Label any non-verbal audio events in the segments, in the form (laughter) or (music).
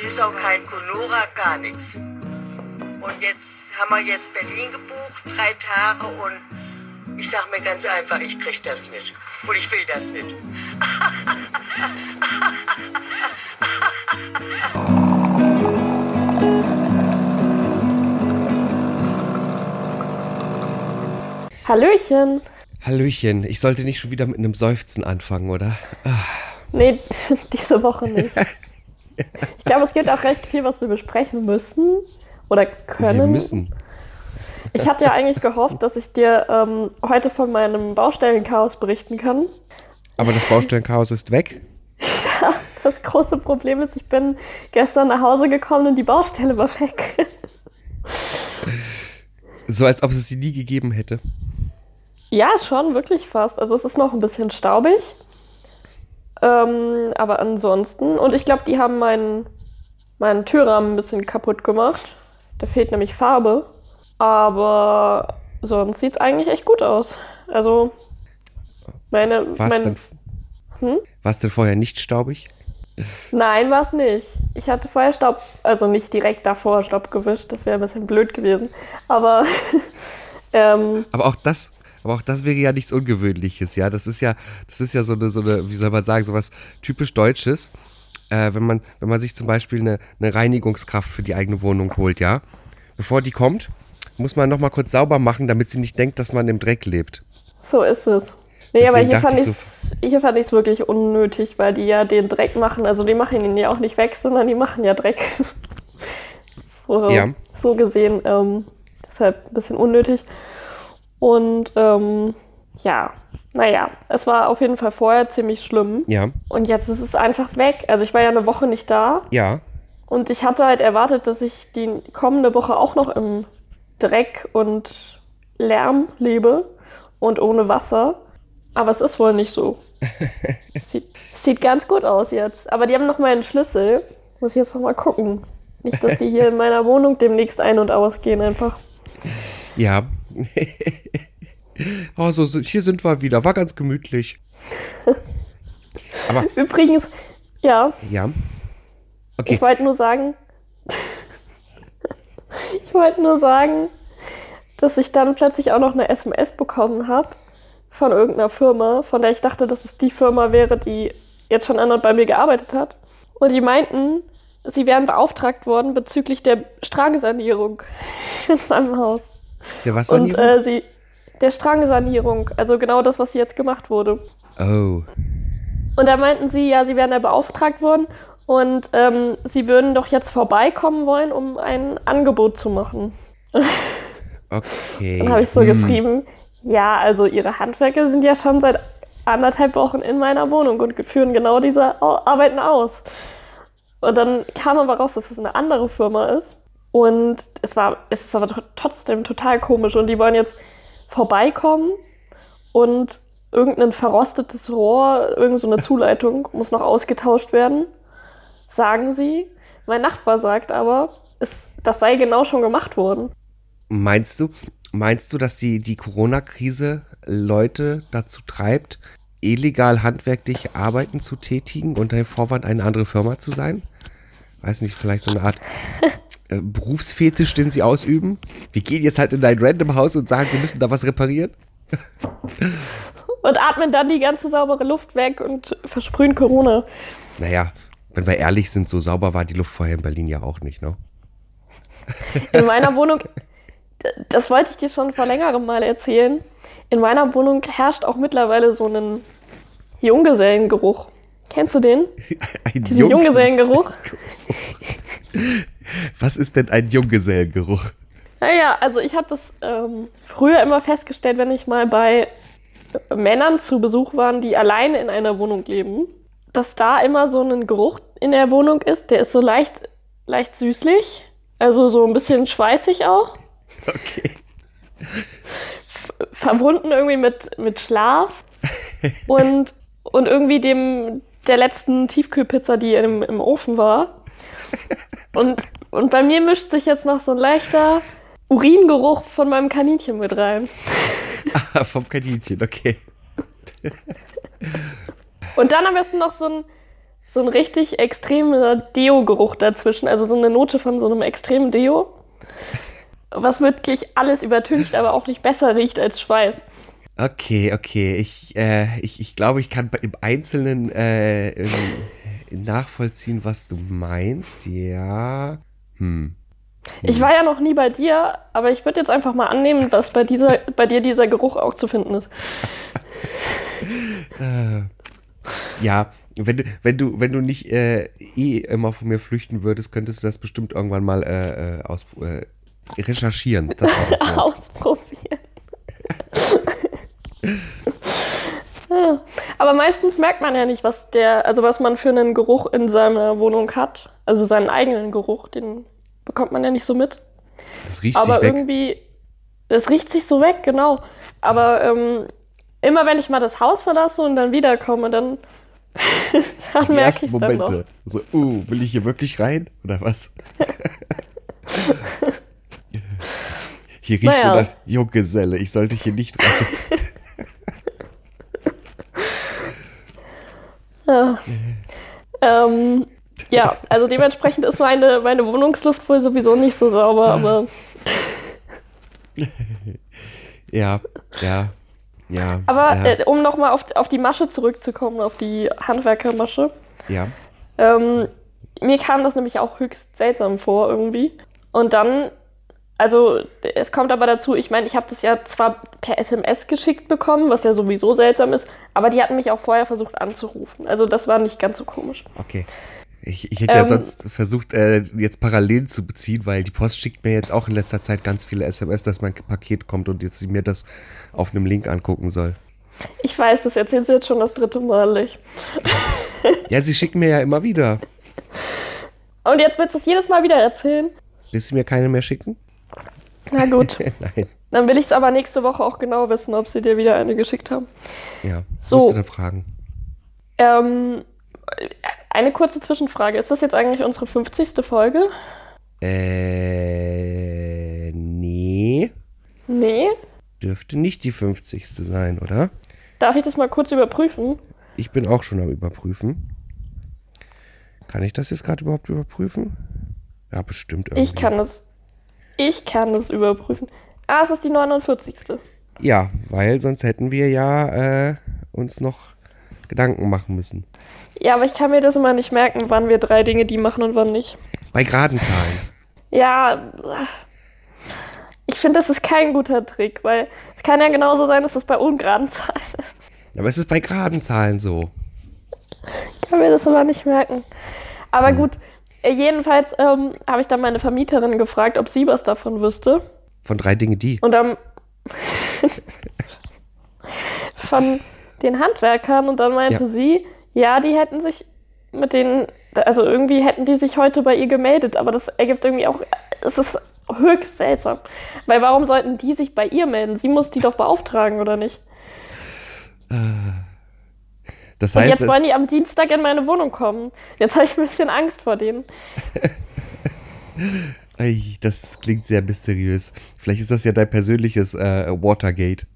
Ist auch kein Conora, gar nichts. Und jetzt haben wir jetzt Berlin gebucht, drei Tage und ich sag mir ganz einfach, ich krieg das mit. Und ich will das mit. Hallöchen. Hallöchen, ich sollte nicht schon wieder mit einem Seufzen anfangen, oder? Ah. Nee, (laughs) diese Woche nicht. (laughs) Ich glaube, es gibt auch recht viel, was wir besprechen müssen oder können. Wir müssen. Ich hatte ja eigentlich gehofft, dass ich dir ähm, heute von meinem Baustellenchaos berichten kann. Aber das Baustellenchaos ist weg. Ja, das große Problem ist, ich bin gestern nach Hause gekommen und die Baustelle war weg. So als ob es sie nie gegeben hätte. Ja, schon, wirklich fast. Also es ist noch ein bisschen staubig. Ähm, aber ansonsten, und ich glaube, die haben meinen, meinen Türrahmen ein bisschen kaputt gemacht. Da fehlt nämlich Farbe. Aber sonst sieht es eigentlich echt gut aus. Also, meine. War es mein, denn, hm? denn vorher nicht staubig? Nein, war es nicht. Ich hatte vorher Staub, also nicht direkt davor Staub gewischt, das wäre ein bisschen blöd gewesen. Aber. (laughs) ähm, aber auch das, aber auch das wäre ja nichts Ungewöhnliches, ja. Das ist ja, das ist ja so eine, so eine, wie soll man sagen, so was typisch Deutsches. Äh, wenn man, wenn man sich zum Beispiel eine, eine Reinigungskraft für die eigene Wohnung holt, ja. Bevor die kommt, muss man nochmal kurz sauber machen, damit sie nicht denkt, dass man im Dreck lebt. So ist es. Nee, Deswegen aber hier fand, ich so hier fand ich es wirklich unnötig, weil die ja den Dreck machen. Also die machen ihn ja auch nicht weg, sondern die machen ja Dreck. (laughs) so, ja. so gesehen, ähm, deshalb ein bisschen unnötig. Und ähm, ja, naja, es war auf jeden Fall vorher ziemlich schlimm. Ja. Und jetzt ist es einfach weg. Also ich war ja eine Woche nicht da. Ja. Und ich hatte halt erwartet, dass ich die kommende Woche auch noch im Dreck und Lärm lebe und ohne Wasser. Aber es ist wohl nicht so. (laughs) sieht, sieht ganz gut aus jetzt. Aber die haben noch mal einen Schlüssel. Muss ich jetzt noch mal gucken. Nicht, dass die hier in meiner Wohnung demnächst ein- und ausgehen einfach. Ja. (laughs) also hier sind wir wieder. War ganz gemütlich. Aber (laughs) Übrigens, ja. Ja. Okay. Ich wollte nur sagen, (laughs) ich wollte nur sagen, dass ich dann plötzlich auch noch eine SMS bekommen habe von irgendeiner Firma, von der ich dachte, dass es die Firma wäre, die jetzt schon erneut bei mir gearbeitet hat. Und die meinten, sie wären beauftragt worden bezüglich der Strangsanierung in meinem Haus. Der was Und äh, sie, der Strangsanierung, also genau das, was jetzt gemacht wurde. Oh. Und da meinten sie, ja, sie wären da beauftragt worden und ähm, sie würden doch jetzt vorbeikommen wollen, um ein Angebot zu machen. (laughs) Okay. Dann habe ich so hm. geschrieben, ja, also ihre Handwerker sind ja schon seit anderthalb Wochen in meiner Wohnung und führen genau diese Arbeiten aus. Und dann kam aber raus, dass es eine andere Firma ist. Und es war, es ist aber trotzdem total komisch. Und die wollen jetzt vorbeikommen und irgendein verrostetes Rohr, irgendeine so Zuleitung (laughs) muss noch ausgetauscht werden, sagen sie. Mein Nachbar sagt aber, es, das sei genau schon gemacht worden. Meinst du, meinst du, dass die, die Corona-Krise Leute dazu treibt, illegal handwerklich Arbeiten zu tätigen unter dem Vorwand, eine andere Firma zu sein? Weiß nicht, vielleicht so eine Art (laughs) äh, Berufsfetisch, den sie ausüben? Wir gehen jetzt halt in dein Random-Haus und sagen, wir müssen da was reparieren? (laughs) und atmen dann die ganze saubere Luft weg und versprühen Corona. Naja, wenn wir ehrlich sind, so sauber war die Luft vorher in Berlin ja auch nicht, ne? (laughs) In meiner Wohnung, das wollte ich dir schon vor längerem mal erzählen. In meiner Wohnung herrscht auch mittlerweile so ein Junggesellengeruch. Kennst du den? (laughs) Ein Diesen Junggesellengeruch? Was ist denn ein Junggesellengeruch? Naja, also ich habe das ähm, früher immer festgestellt, wenn ich mal bei Männern zu Besuch war, die alleine in einer Wohnung leben, dass da immer so ein Geruch in der Wohnung ist, der ist so leicht, leicht süßlich, also so ein bisschen schweißig auch. Okay. verbunden irgendwie mit, mit Schlaf (laughs) und, und irgendwie dem der letzten Tiefkühlpizza, die im, im Ofen war. Und, und bei mir mischt sich jetzt noch so ein leichter Uringeruch von meinem Kaninchen mit rein. Ah, vom Kaninchen, okay. Und dann am besten noch so ein, so ein richtig extremer Deo-Geruch dazwischen, also so eine Note von so einem extremen Deo, was wirklich alles übertüncht, aber auch nicht besser riecht als Schweiß. Okay, okay. Ich, äh, ich, ich glaube, ich kann im Einzelnen äh, nachvollziehen, was du meinst. Ja. Hm. Ich war ja noch nie bei dir, aber ich würde jetzt einfach mal annehmen, dass bei, dieser, (laughs) bei dir dieser Geruch auch zu finden ist. (laughs) äh, ja, wenn du, wenn du, wenn du nicht äh, eh immer von mir flüchten würdest, könntest du das bestimmt irgendwann mal äh, äh aus, äh, recherchieren. Das das (laughs) Ausprobieren. ja. Aber meistens merkt man ja nicht, was der, also was man für einen Geruch in seiner Wohnung hat. Also seinen eigenen Geruch, den bekommt man ja nicht so mit. Das riecht Aber sich weg. irgendwie, das riecht sich so weg, genau. Aber ähm, immer wenn ich mal das Haus verlasse und dann wiederkomme, dann, Das sind die merke ersten ich dann. Momente. So, uh, will ich hier wirklich rein? Oder was? (laughs) hier riecht Naja. so nach Junggeselle. Ich sollte hier nicht rein. (laughs) Ähm, ja, also dementsprechend ist meine, meine Wohnungsluft wohl sowieso nicht so sauber, aber Ja, ja, ja. Aber ja, äh, um nochmal auf, auf die Masche zurückzukommen, auf die Handwerkermasche. ja. Ähm, mir kam das nämlich auch höchst seltsam vor irgendwie. Und dann, also es kommt aber dazu, ich meine, ich habe das ja zwar per SMS geschickt bekommen, was ja sowieso seltsam ist, aber die hatten mich auch vorher versucht anzurufen. Also das war nicht ganz so komisch. Okay. Ich, ich hätte ja Ähm, sonst versucht, äh, jetzt Parallelen zu beziehen, weil die Post schickt mir jetzt auch in letzter Zeit ganz viele SMS, dass mein Paket kommt und jetzt sie mir das auf einem Link angucken soll. Ich weiß, das erzählst du jetzt schon das dritte Mal nicht. (laughs) Ja, sie schicken mir ja immer wieder. Und jetzt willst du es jedes Mal wieder erzählen? Willst du mir keine mehr schicken? Na gut, (laughs) Nein. dann will ich es aber nächste Woche auch genau wissen, ob sie dir wieder eine geschickt haben. Ja. So. Musst du dann fragen. Ähm, eine kurze Zwischenfrage. Ist das jetzt eigentlich unsere 50. Folge? Äh, nee. Nee. Dürfte nicht die 50. sein, oder? Darf ich das mal kurz überprüfen? Ich bin auch schon am Überprüfen. Kann ich das jetzt gerade überhaupt überprüfen? Ja, bestimmt irgendwie. Ich kann das. Ich kann das überprüfen. Ah, es ist die 49. Ja, weil sonst hätten wir ja äh, uns noch Gedanken machen müssen. Ja, aber ich kann mir das immer nicht merken, wann wir drei Dinge die machen und wann nicht. Bei geraden Zahlen. Ja, ich finde, das ist kein guter Trick, weil es kann ja genauso sein, dass es bei ungeraden Zahlen ist. Aber es ist bei geraden Zahlen so. Ich kann mir das aber nicht merken. Aber gut, äh, jedenfalls ähm, habe ich dann meine Vermieterin gefragt, ob sie was davon wüsste. Von drei Dinge die. Und dann (laughs) von den Handwerkern und dann meinte Ja. sie, ja, die hätten sich mit den, also irgendwie hätten die sich heute bei ihr gemeldet, aber das ergibt irgendwie auch, es ist höchst seltsam. Weil warum sollten die sich bei ihr melden? Sie muss die doch beauftragen, oder nicht? Das Und heißt, jetzt wollen die am Dienstag in meine Wohnung kommen. Jetzt habe ich ein bisschen Angst vor denen. (laughs) Das klingt sehr mysteriös. Vielleicht ist das ja dein persönliches äh, Watergate.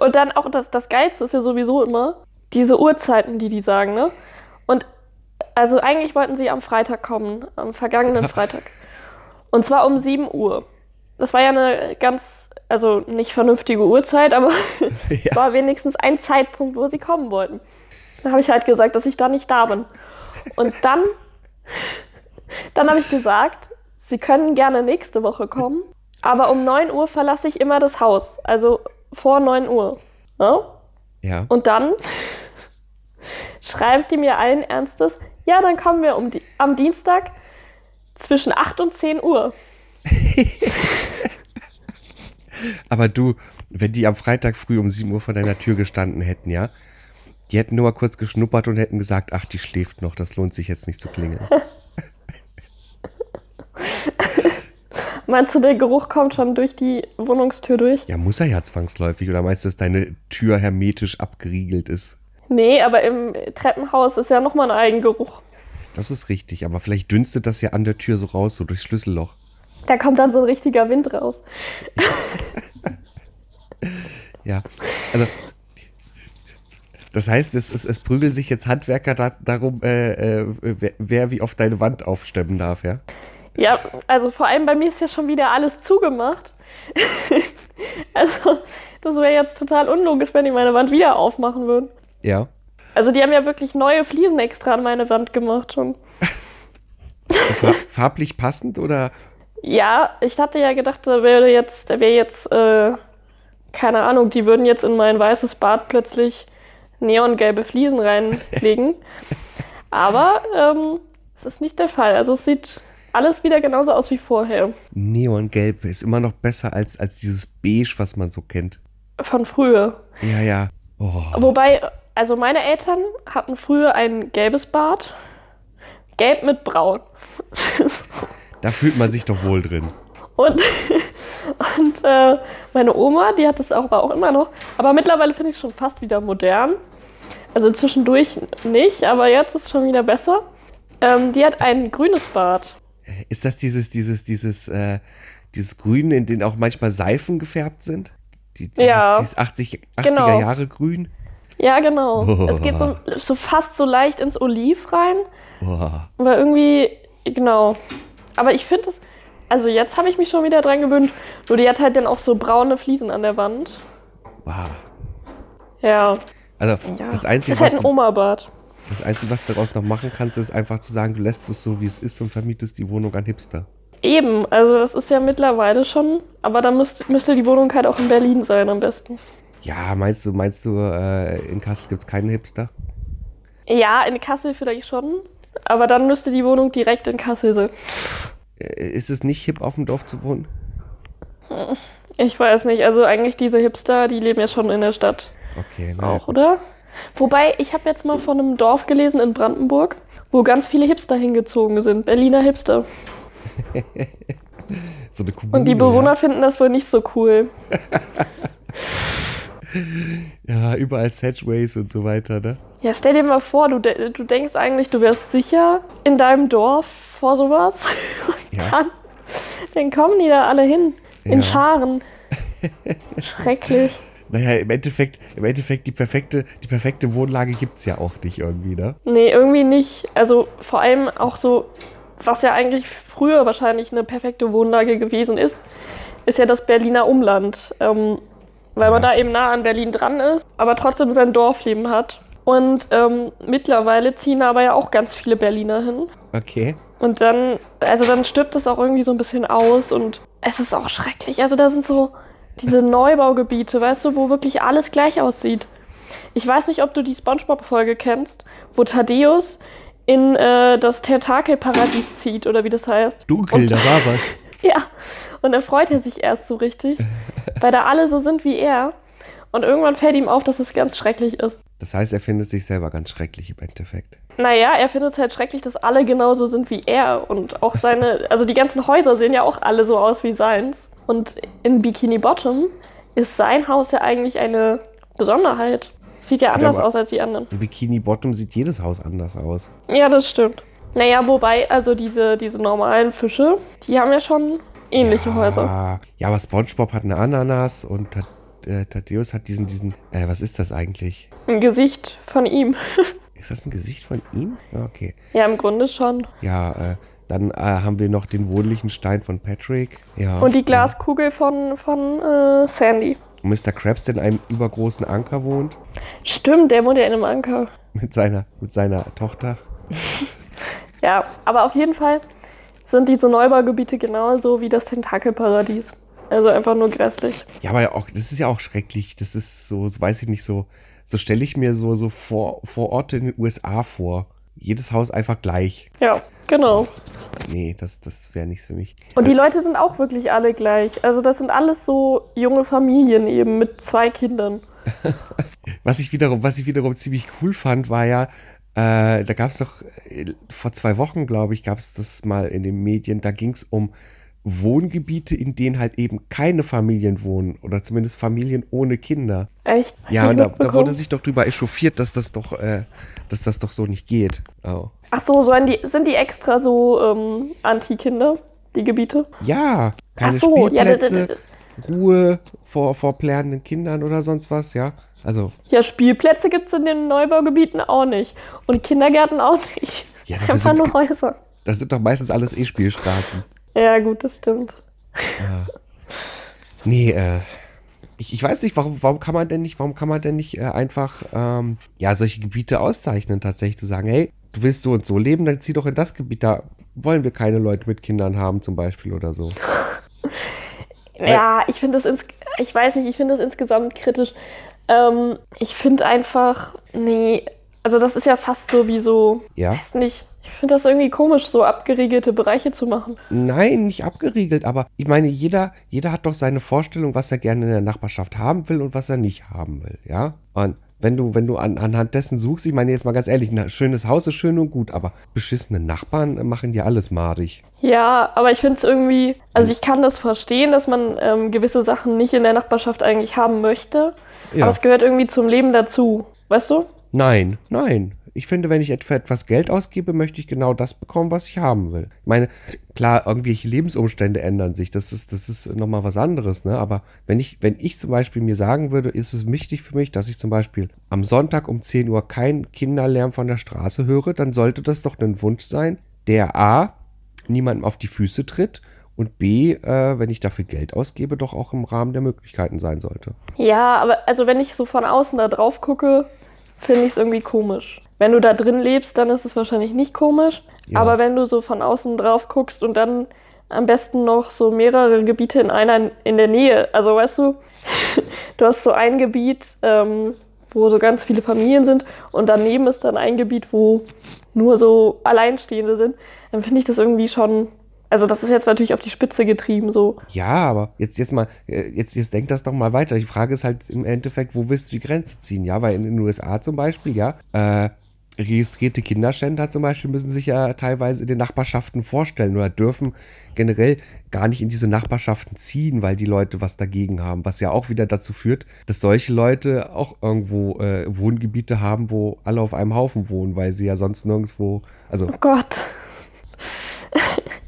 Und dann auch das, das Geilste ist ja sowieso immer diese Uhrzeiten, die die sagen, ne? Und also eigentlich wollten sie am Freitag kommen, am vergangenen (laughs) Freitag. Und zwar um 7 Uhr. Das war ja eine ganz, also nicht vernünftige Uhrzeit, aber (laughs) es Ja. war wenigstens ein Zeitpunkt, wo sie kommen wollten. Da habe ich halt gesagt, dass ich da nicht da bin. Und dann, dann habe ich gesagt, sie können gerne nächste Woche kommen, aber um 9 Uhr verlasse ich immer das Haus. Also vor 9 Uhr. Ja? Ja. Und dann schreibt die mir allen Ernstes, ja, dann kommen wir um die, am Dienstag zwischen 8 und 10 Uhr. (laughs) Aber du, wenn die am Freitag früh um 7 Uhr vor deiner Tür gestanden hätten, ja, die hätten nur mal kurz geschnuppert und hätten gesagt, ach, die schläft noch, das lohnt sich jetzt nicht zu klingeln. (laughs) Meinst du, der Geruch kommt schon durch die Wohnungstür durch? Ja, muss er ja zwangsläufig. Oder meinst du, dass deine Tür hermetisch abgeriegelt ist? Nee, aber im Treppenhaus ist ja nochmal ein Eigengeruch. Das ist richtig, aber vielleicht dünstet das ja an der Tür so raus, so durchs Schlüsselloch. Da kommt dann so ein richtiger Wind raus. Ja, (laughs) also Das heißt, es, es, es prügeln sich jetzt Handwerker da, darum, äh, äh, wer, wer wie oft deine Wand aufstemmen darf, ja? Ja, also vor allem bei mir ist ja schon wieder alles zugemacht. (laughs) also, das wäre jetzt total unlogisch, wenn die meine Wand wieder aufmachen würden. Ja. Also, die haben ja wirklich neue Fliesen extra an meine Wand gemacht schon. (laughs) Far farblich passend oder? Ja, ich hatte ja gedacht, da wäre jetzt, da wäre jetzt, äh, keine Ahnung, die würden jetzt in mein weißes Bad plötzlich neongelbe Fliesen reinlegen. (laughs) Aber ähm, es ist nicht der Fall. Also es sieht alles wieder genauso aus wie vorher. Neongelb ist immer noch besser als, als dieses Beige, was man so kennt. Von früher. Ja, ja. Oh. Wobei, also meine Eltern hatten früher ein gelbes Bad. Gelb mit Braun. (laughs) Da fühlt man sich doch wohl drin. Und, (laughs) und äh, meine Oma, die hat das auch, war auch immer noch. Aber mittlerweile finde ich es schon fast wieder modern. Also zwischendurch nicht, aber jetzt ist es schon wieder besser. Ähm, die hat ein grünes Bad. Ist das dieses, dieses, dieses, äh, dieses Grün, in dem auch manchmal Seifen gefärbt sind? Die, dieses, Ja. Dieses 80, 80er Genau. Jahre Grün? Ja, genau. Oh. (laughs) Es geht so, so fast so leicht ins Oliv rein. Boah. Aber irgendwie, genau. Aber ich finde es, also jetzt habe ich mich schon wieder dran gewöhnt. Nur die hat halt dann auch so braune Fliesen an der Wand. Wow. Ja. Also ja. das, Einzige, ist halt was ein du, Oma-Bad. das Einzige, was du daraus noch machen kannst, ist einfach zu sagen, du lässt es so, wie es ist und vermietest die Wohnung an Hipster. Eben, also das ist ja mittlerweile schon. Aber dann müsst, müsste die Wohnung halt auch in Berlin sein am besten. Ja, meinst du, meinst du, äh, in Kassel gibt es keinen Hipster? Ja, in Kassel vielleicht schon. Aber dann müsste die Wohnung direkt in Kassel sein. Äh, Ist es nicht hip, auf dem Dorf zu wohnen? Ich weiß nicht. Also eigentlich diese Hipster, die leben ja schon in der Stadt. Okay, naja. Auch, oder? Wobei, ich habe jetzt mal von einem Dorf gelesen in Brandenburg, wo ganz viele Hipster hingezogen sind. Berliner Hipster. (laughs) So eine Kommune, Und die Bewohner finden das wohl nicht so cool. Ja. (laughs) ja, überall Sedgeways und so weiter, ne? Ja, stell dir mal vor, du, de du denkst eigentlich, du wärst sicher in deinem Dorf vor sowas. (laughs) Und Ja. dann, dann kommen die da alle hin. In Ja. Scharen. Schrecklich. Naja, im Endeffekt, im Endeffekt die perfekte, die perfekte Wohnlage gibt es ja auch nicht irgendwie, ne? Nee, irgendwie nicht. Also vor allem auch so, was ja eigentlich früher wahrscheinlich eine perfekte Wohnlage gewesen ist, ist ja das Berliner Umland. Ähm, weil man Ja. da eben nah an Berlin dran ist, aber trotzdem sein Dorfleben hat. Und ähm, mittlerweile ziehen aber ja auch ganz viele Berliner hin. Okay. Und dann, also dann stirbt es auch irgendwie so ein bisschen aus und es ist auch schrecklich. Also da sind so diese Neubaugebiete, weißt du, wo wirklich alles gleich aussieht. Ich weiß nicht, ob du die Spongebob-Folge kennst, wo Thaddeus in äh, das Tentakelparadies zieht oder wie das heißt. Dunkel, Und- da war was. (laughs) Ja, und dann freut er sich erst so richtig, (laughs) weil da alle so sind wie er. Und irgendwann fällt ihm auf, dass es ganz schrecklich ist. Das heißt, er findet sich selber ganz schrecklich im Endeffekt. Naja, er findet es halt schrecklich, dass alle genauso sind wie er. Und auch seine, also die ganzen Häuser sehen ja auch alle so aus wie seins. Und in Bikini Bottom ist sein Haus ja eigentlich eine Besonderheit. Sieht ja anders aber- aus als die anderen. Im Bikini Bottom sieht jedes Haus anders aus. Ja, das stimmt. Naja, wobei, also diese, diese normalen Fische, die haben ja schon ähnliche ja, Häuser. Ja, aber SpongeBob hat eine Ananas und Thad- äh, Thaddeus hat diesen, diesen, äh, was ist das eigentlich? Ein Gesicht von ihm. (laughs) Ist das ein Gesicht von ihm? Ja, Okay. ja, im Grunde schon. Ja, äh, dann äh, haben wir noch den wohnlichen Stein von Patrick. Ja. Und die Glaskugel von, von äh, Sandy. Ja. Mr. Krabs, der in einem übergroßen Anker wohnt. Stimmt, der wohnt ja in einem Anker. (laughs) Mit seiner, mit seiner Tochter. (laughs) Ja, aber auf jeden Fall sind diese Neubaugebiete genauso wie das Tentakelparadies. Also einfach nur grässlich. Ja, aber auch, das ist ja auch schrecklich. Das ist so, so weiß ich nicht, so, so stelle ich mir so, so vor, vor Orte in den USA vor. Jedes Haus einfach gleich. Ja, genau. Nee, das, das wäre nichts für mich. Und die Leute sind auch wirklich alle gleich. Also das sind alles so junge Familien eben mit zwei Kindern. (laughs) Was ich wiederum, was ich wiederum ziemlich cool fand, war ja, äh, da gab es doch äh, vor zwei Wochen, glaube ich, gab es das mal in den Medien, da ging es um Wohngebiete, in denen halt eben keine Familien wohnen oder zumindest Familien ohne Kinder. Echt? Ja, und da, da wurde sich doch drüber echauffiert, dass das doch, äh, dass das doch so nicht geht. Oh. Ach so, sollen die, sind die extra so ähm, Anti-Kinder, die Gebiete? Ja, keine so, ja, Spielplätze, d- Ruhe vor, vor plärrenden Kindern oder sonst was, ja. Also, Ja, Spielplätze gibt es in den Neubaugebieten auch nicht. Und Kindergärten auch nicht. Ja, dafür Einfach sind- nur Häuser. das sind doch meistens alles E-Spielstraßen. Ja, gut, das stimmt. Nee, äh, ich, ich weiß nicht, warum, warum kann man denn nicht, warum kann man denn nicht äh, einfach, ähm, ja, solche Gebiete auszeichnen, tatsächlich zu sagen, hey, du willst so und so leben, dann zieh doch in das Gebiet, da wollen wir keine Leute mit Kindern haben, zum Beispiel oder so. (laughs) Ja, ich finde das ins ich weiß nicht, ich finde das insgesamt kritisch. Ähm, ich finde einfach, nee, also das ist ja fast so wie so, Ja? weiß nicht. Ich finde das irgendwie komisch, so abgeriegelte Bereiche zu machen. Nein, nicht abgeriegelt, aber ich meine, jeder, jeder hat doch seine Vorstellung, was er gerne in der Nachbarschaft haben will und was er nicht haben will, ja? Und wenn du, wenn du an, anhand dessen suchst, ich meine jetzt mal ganz ehrlich, ein schönes Haus ist schön und gut, aber beschissene Nachbarn machen dir alles madig. Ja, aber ich finde es irgendwie, also ich kann das verstehen, dass man ähm, gewisse Sachen nicht in der Nachbarschaft eigentlich haben möchte. Ja. Aber es gehört irgendwie zum Leben dazu. Weißt du? Nein, nein. Ich finde, wenn ich für etwas Geld ausgebe, möchte ich genau das bekommen, was ich haben will. Ich meine, klar, irgendwelche Lebensumstände ändern sich. Das ist, das ist nochmal was anderes, ne? Aber wenn ich, wenn ich zum Beispiel mir sagen würde, ist es wichtig für mich, dass ich zum Beispiel am Sonntag um 10 Uhr keinen Kinderlärm von der Straße höre, dann sollte das doch ein Wunsch sein, der A, niemandem auf die Füße tritt und B, äh, wenn ich dafür Geld ausgebe, doch auch im Rahmen der Möglichkeiten sein sollte. Ja, aber also wenn ich so von außen da drauf gucke, finde ich es irgendwie komisch. Wenn du da drin lebst, dann ist es wahrscheinlich nicht komisch. Ja. Aber wenn du so von außen drauf guckst und dann am besten noch so mehrere Gebiete in einer in der Nähe, also weißt du, (laughs) du hast so ein Gebiet, ähm, wo so ganz viele Familien sind und daneben ist dann ein Gebiet, wo nur so Alleinstehende sind, dann finde ich das irgendwie schon, also das ist jetzt natürlich auf die Spitze getrieben so. Ja, aber jetzt, jetzt mal, äh, jetzt, jetzt denk das doch mal weiter. Die Frage ist halt im Endeffekt, wo willst du die Grenze ziehen? Ja, weil in den USA zum Beispiel, ja, äh, registrierte Kinderschänder zum Beispiel müssen sich ja teilweise in den Nachbarschaften vorstellen oder dürfen generell gar nicht in diese Nachbarschaften ziehen, weil die Leute was dagegen haben, was ja auch wieder dazu führt, dass solche Leute auch irgendwo äh, Wohngebiete haben, wo alle auf einem Haufen wohnen, weil sie ja sonst nirgendwo, also Oh Gott.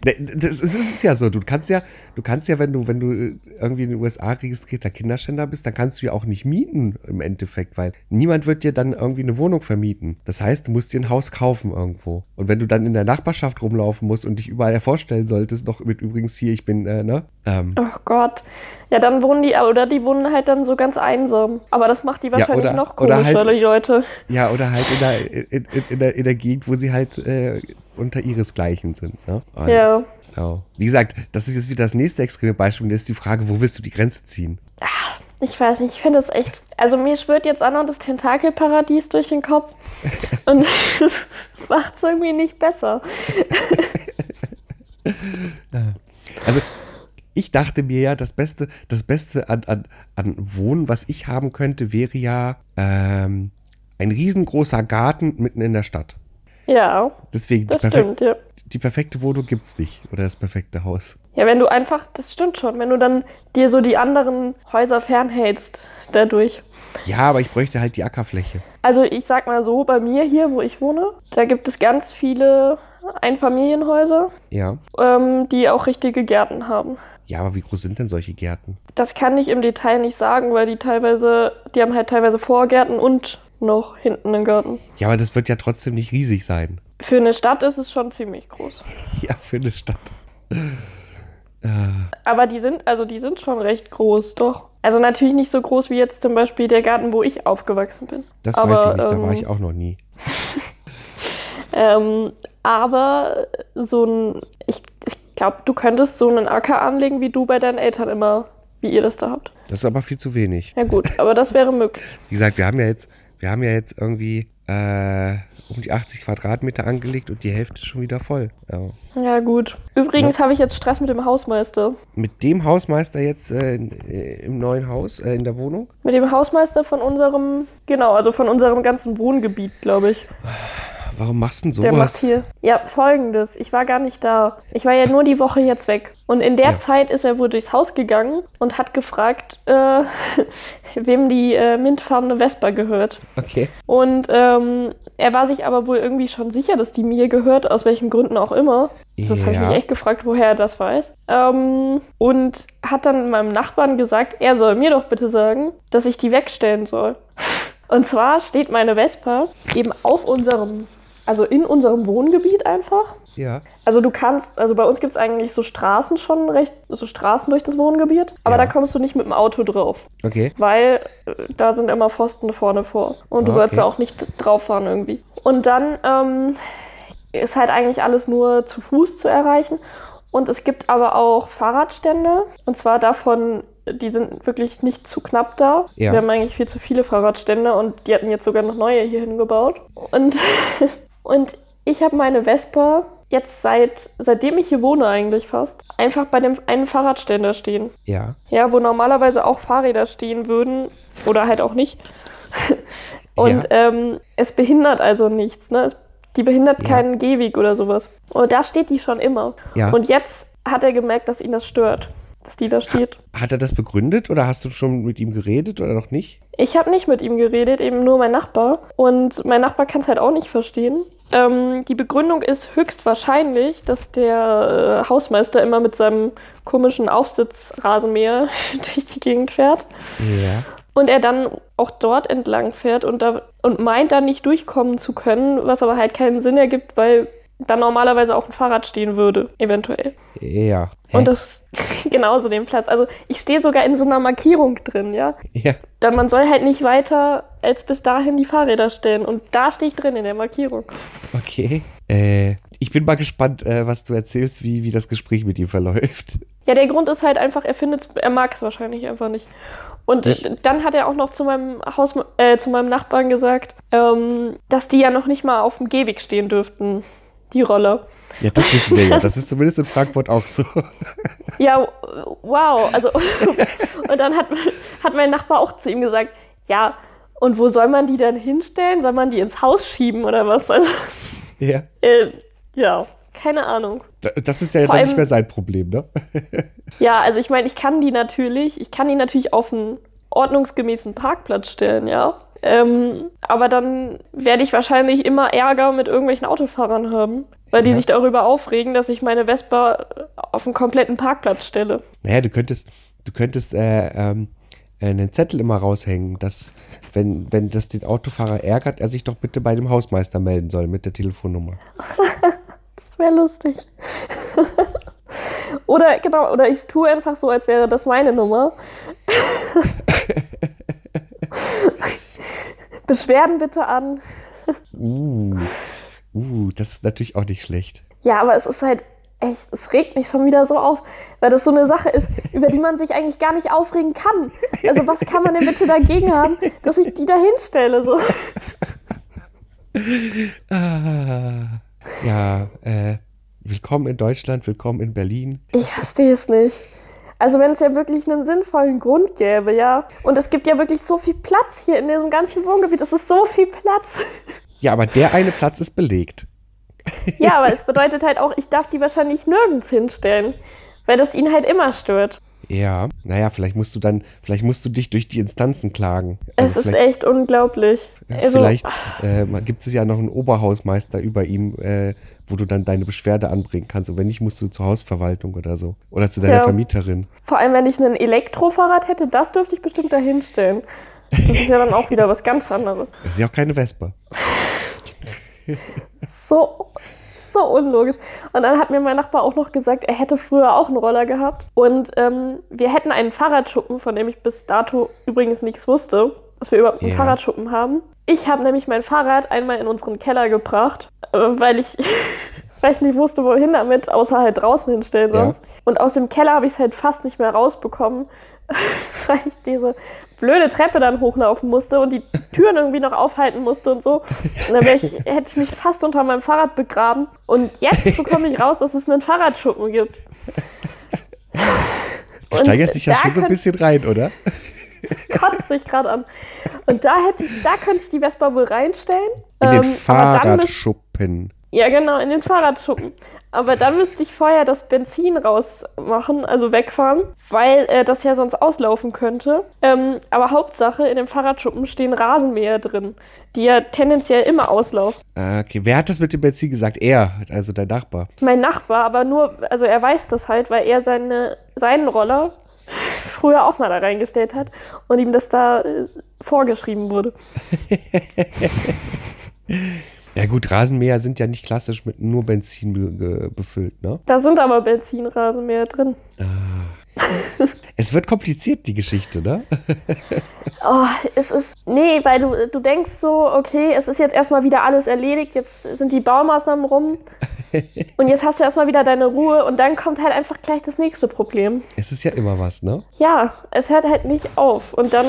Ne, Das ist, ja so. Du kannst ja, du kannst ja, wenn du, wenn du äh, irgendwie in den USA registrierter Kinderschänder bist, dann kannst du ja auch nicht mieten im Endeffekt, weil niemand wird dir dann irgendwie eine Wohnung vermieten. Das heißt, du musst dir ein Haus kaufen irgendwo. Und wenn du dann in der Nachbarschaft rumlaufen musst und dich überall vorstellen solltest, noch mit übrigens hier, ich bin, äh, ne? Ähm, Oh Gott. Ja, dann wohnen die, oder die wohnen halt dann so ganz einsam. Aber das macht die wahrscheinlich oder- noch komischer, halt- die Leute. ja, oder halt in der, in, in, der, in der Gegend, wo sie halt äh, unter ihresgleichen sind, ne? Und, Ja. ja. Wie gesagt, das ist jetzt wieder das nächste extreme Beispiel. Und jetzt ist die Frage, wo willst du die Grenze ziehen? Ich weiß nicht, ich finde es echt. Also mir schwirrt jetzt auch noch das Tentakelparadies durch den Kopf. (laughs) Und das macht es irgendwie nicht besser. (laughs) Also, ich dachte mir ja, das Beste, das Beste an, an, an Wohnen, was ich haben könnte, wäre ja ähm, ein riesengroßer Garten mitten in der Stadt. Ja, Deswegen, die, das perfek stimmt, ja. die perfekte Wohnung gibt's nicht. Oder das perfekte Haus. Ja, wenn du einfach, das stimmt schon, wenn du dann dir so die anderen Häuser fernhältst dadurch. Ja, aber ich bräuchte halt die Ackerfläche. Also ich sag mal so, bei mir hier, wo ich wohne, da gibt es ganz viele Einfamilienhäuser, Ja. ähm, die auch richtige Gärten haben. Ja, aber wie groß sind denn solche Gärten? Das kann ich im Detail nicht sagen, weil die teilweise, die haben halt teilweise Vorgärten und noch hinten einen Garten. Ja, aber das wird ja trotzdem nicht riesig sein. Für eine Stadt ist es schon ziemlich groß. (laughs) Ja, für eine Stadt. Äh, Aber die sind, also die sind schon recht groß, doch. Also natürlich nicht so groß wie jetzt zum Beispiel der Garten, wo ich aufgewachsen bin. das Aber, weiß ich nicht, da war ähm, ich auch noch nie. (laughs) Ähm, aber so ein, ich, glaube, du könntest so einen Acker anlegen, wie du bei deinen Eltern immer, wie ihr das da habt. Das ist aber viel zu wenig. Ja gut, aber das wäre möglich. (laughs) Wie gesagt, wir haben ja jetzt, wir haben ja jetzt irgendwie äh, um die 80 Quadratmeter angelegt und die Hälfte ist schon wieder voll. Ja. Ja gut. Übrigens habe ich jetzt Stress mit dem Hausmeister. Mit dem Hausmeister jetzt äh, in, äh, im neuen Haus, äh, in der Wohnung? Mit dem Hausmeister von unserem, genau, also von unserem ganzen Wohngebiet, glaube ich. (sighs) Warum machst du denn Der macht sowas? hier. Ja, folgendes. Ich war gar nicht da. Ich war ja nur die Woche jetzt weg. Und in der Ja. Zeit ist er wohl durchs Haus gegangen und hat gefragt, äh, (laughs) wem die äh, mintfarbene Vespa gehört. Okay. Und ähm, er war sich aber wohl irgendwie schon sicher, dass die mir gehört, aus welchen Gründen auch immer. Das habe ich Ja. mich echt gefragt, woher er das weiß. Ähm, und hat dann meinem Nachbarn gesagt, er soll mir doch bitte sagen, dass ich die wegstellen soll. (laughs) Und zwar steht meine Vespa eben auf unserem, also in unserem Wohngebiet einfach. Ja. Also du kannst, also bei uns gibt es eigentlich so Straßen schon recht, so Straßen durch das Wohngebiet, aber Ja. da kommst du nicht mit dem Auto drauf, Okay. weil äh, da sind immer Pfosten vorne vor und du Ah, sollst okay. da auch nicht drauf fahren irgendwie. Und dann ähm, ist halt eigentlich alles nur zu Fuß zu erreichen und es gibt aber auch Fahrradstände und zwar davon, die sind wirklich nicht zu knapp da. Ja. Wir haben eigentlich viel zu viele Fahrradstände und die hatten jetzt sogar noch neue hier hingebaut. Und, (laughs) und ich habe meine Vespa jetzt seit, seitdem ich hier wohne eigentlich fast, einfach bei dem einen Fahrradständer stehen. Ja. Ja, wo normalerweise auch Fahrräder stehen würden oder halt auch nicht. (laughs) Und ähm, es behindert also nichts, ne? Es, die behindert Ja. keinen Gehweg oder sowas. Und da steht die schon immer. Ja. Und jetzt hat er gemerkt, dass ihn das stört, dass die da steht. Hat er das begründet oder hast du schon mit ihm geredet oder noch nicht? Ich habe nicht mit ihm geredet, eben nur mein Nachbar. Und mein Nachbar kann es halt auch nicht verstehen. Ähm, die Begründung ist höchstwahrscheinlich, dass der äh, Hausmeister immer mit seinem komischen Aufsitzrasenmäher (laughs) durch die Gegend fährt. Ja. Und er dann auch dort entlang fährt und, da, und meint dann nicht durchkommen zu können, was aber halt keinen Sinn ergibt, weil da normalerweise auch ein Fahrrad stehen würde, eventuell. Ja. Hä? Und das ist (laughs) genauso den Platz. Also ich stehe sogar in so einer Markierung drin, ja. ja. Da man soll halt nicht weiter als bis dahin die Fahrräder stellen. Und da stehe ich drin in der Markierung. Okay. Äh, ich bin mal gespannt, äh, was du erzählst, wie, wie das Gespräch mit ihm verläuft. Ja, der Grund ist halt einfach, er findet er mag es wahrscheinlich einfach nicht. Und Ich- dann hat er auch noch zu meinem Haus, äh, zu meinem Nachbarn gesagt, ähm, dass die ja noch nicht mal auf dem Gehweg stehen dürften, die Roller. Ja, das wissen wir ja. Das (laughs) ist zumindest in Frankfurt auch so. Ja, wow. Also, (laughs) und dann hat, hat mein Nachbar auch zu ihm gesagt, ja, und wo soll man die dann hinstellen? Soll man die ins Haus schieben oder was? Also, Ja. äh, ja, keine Ahnung. Da- Das ist ja Vor dann nicht allem- mehr sein Problem, ne? (laughs) Ja, also ich meine, ich kann die natürlich, ich kann die natürlich auf einen ordnungsgemäßen Parkplatz stellen, ja. Ähm, aber dann werde ich wahrscheinlich immer Ärger mit irgendwelchen Autofahrern haben, weil die Ja. sich darüber aufregen, dass ich meine Vespa auf einen kompletten Parkplatz stelle. Naja, du könntest, du könntest äh, ähm, einen Zettel immer raushängen, dass, wenn, wenn das den Autofahrer ärgert, er sich doch bitte bei dem Hausmeister melden soll mit der Telefonnummer. (laughs) Das wäre lustig. (laughs) oder genau, oder ich tue einfach so, als wäre das meine Nummer. (laughs) Beschwerden bitte an. Uh, uh, das ist natürlich auch nicht schlecht. Ja, aber es ist halt echt, es regt mich schon wieder so auf, weil das so eine Sache ist, über die man sich eigentlich gar nicht aufregen kann. Also was kann man denn bitte dagegen haben, dass ich die da hinstelle? So. Ah, ja, äh, willkommen in Deutschland, willkommen in Berlin. Ich verstehe es nicht. Also wenn es ja wirklich einen sinnvollen Grund gäbe, ja. Und es gibt ja wirklich so viel Platz hier in diesem ganzen Wohngebiet. Es ist so viel Platz. Ja, aber der eine Platz ist belegt. Ja, aber es bedeutet halt auch, ich darf die wahrscheinlich nirgends hinstellen, weil das ihn halt immer stört. Ja, naja, vielleicht musst du dann, vielleicht musst du dich durch die Instanzen klagen. Es Also ist vielleicht, echt unglaublich. Also, vielleicht äh, mal- gibt es ja noch einen Oberhausmeister über ihm, äh, wo du dann deine Beschwerde anbringen kannst. Und wenn nicht, musst du zur Hausverwaltung oder so. Oder zu deiner Ja. Vermieterin. Vor allem, wenn ich ein Elektrofahrrad hätte, das dürfte ich bestimmt da hinstellen. Das ist ja dann auch wieder was ganz anderes. Das ist ja auch keine Vespa. So, so unlogisch. Und dann hat mir mein Nachbar auch noch gesagt, er hätte früher auch einen Roller gehabt. Und ähm, wir hätten einen Fahrradschuppen, von dem ich bis dato übrigens nichts wusste, dass wir überhaupt einen Ja. Fahrradschuppen haben. Ich habe nämlich mein Fahrrad einmal in unseren Keller gebracht, äh, weil ich, (laughs) weil ich nicht wusste, wohin damit, außer halt draußen hinstellen sonst. Und aus dem Keller habe ich es halt fast nicht mehr rausbekommen, (laughs) weil ich diese blöde Treppe dann hochlaufen musste und die (laughs) Türen irgendwie noch aufhalten musste und so. Und dann ich, hätte ich mich fast unter meinem Fahrrad begraben. Und jetzt bekomme ich raus, dass es einen Fahrradschuppen gibt. Du steigerst dich ja schon so ein bisschen rein, oder? (laughs) Kotzt sich gerade an. Und da hätte ich, da könnte ich die Vespa wohl reinstellen. In den Ähm, müsste- Fahrradschuppen. Ja, genau, in den Fahrradschuppen. Aber dann müsste ich vorher das Benzin rausmachen, also wegfahren, weil äh, das ja sonst auslaufen könnte. Ähm, aber Hauptsache, in dem Fahrradschuppen stehen Rasenmäher drin, die ja tendenziell immer auslaufen. Okay, wer hat das mit dem Benzin gesagt? Er, also dein Nachbar. Mein Nachbar, aber nur, also er weiß das halt, weil er seine, seinen Roller früher auch mal da reingestellt hat und ihm das da äh, vorgeschrieben wurde. (laughs) Ja gut, Rasenmäher sind ja nicht klassisch mit nur Benzin be befüllt, ne? Da sind aber Benzinrasenmäher drin. (laughs) Es wird kompliziert, die Geschichte, ne? (laughs) Oh, es ist. Nee, weil du, du denkst so, okay, es ist jetzt erstmal wieder alles erledigt, jetzt sind die Baumaßnahmen rum (laughs) und jetzt hast du erstmal wieder deine Ruhe und dann kommt halt einfach gleich das nächste Problem. Es ist ja immer was, ne? Ja, es hört halt nicht auf. Und dann.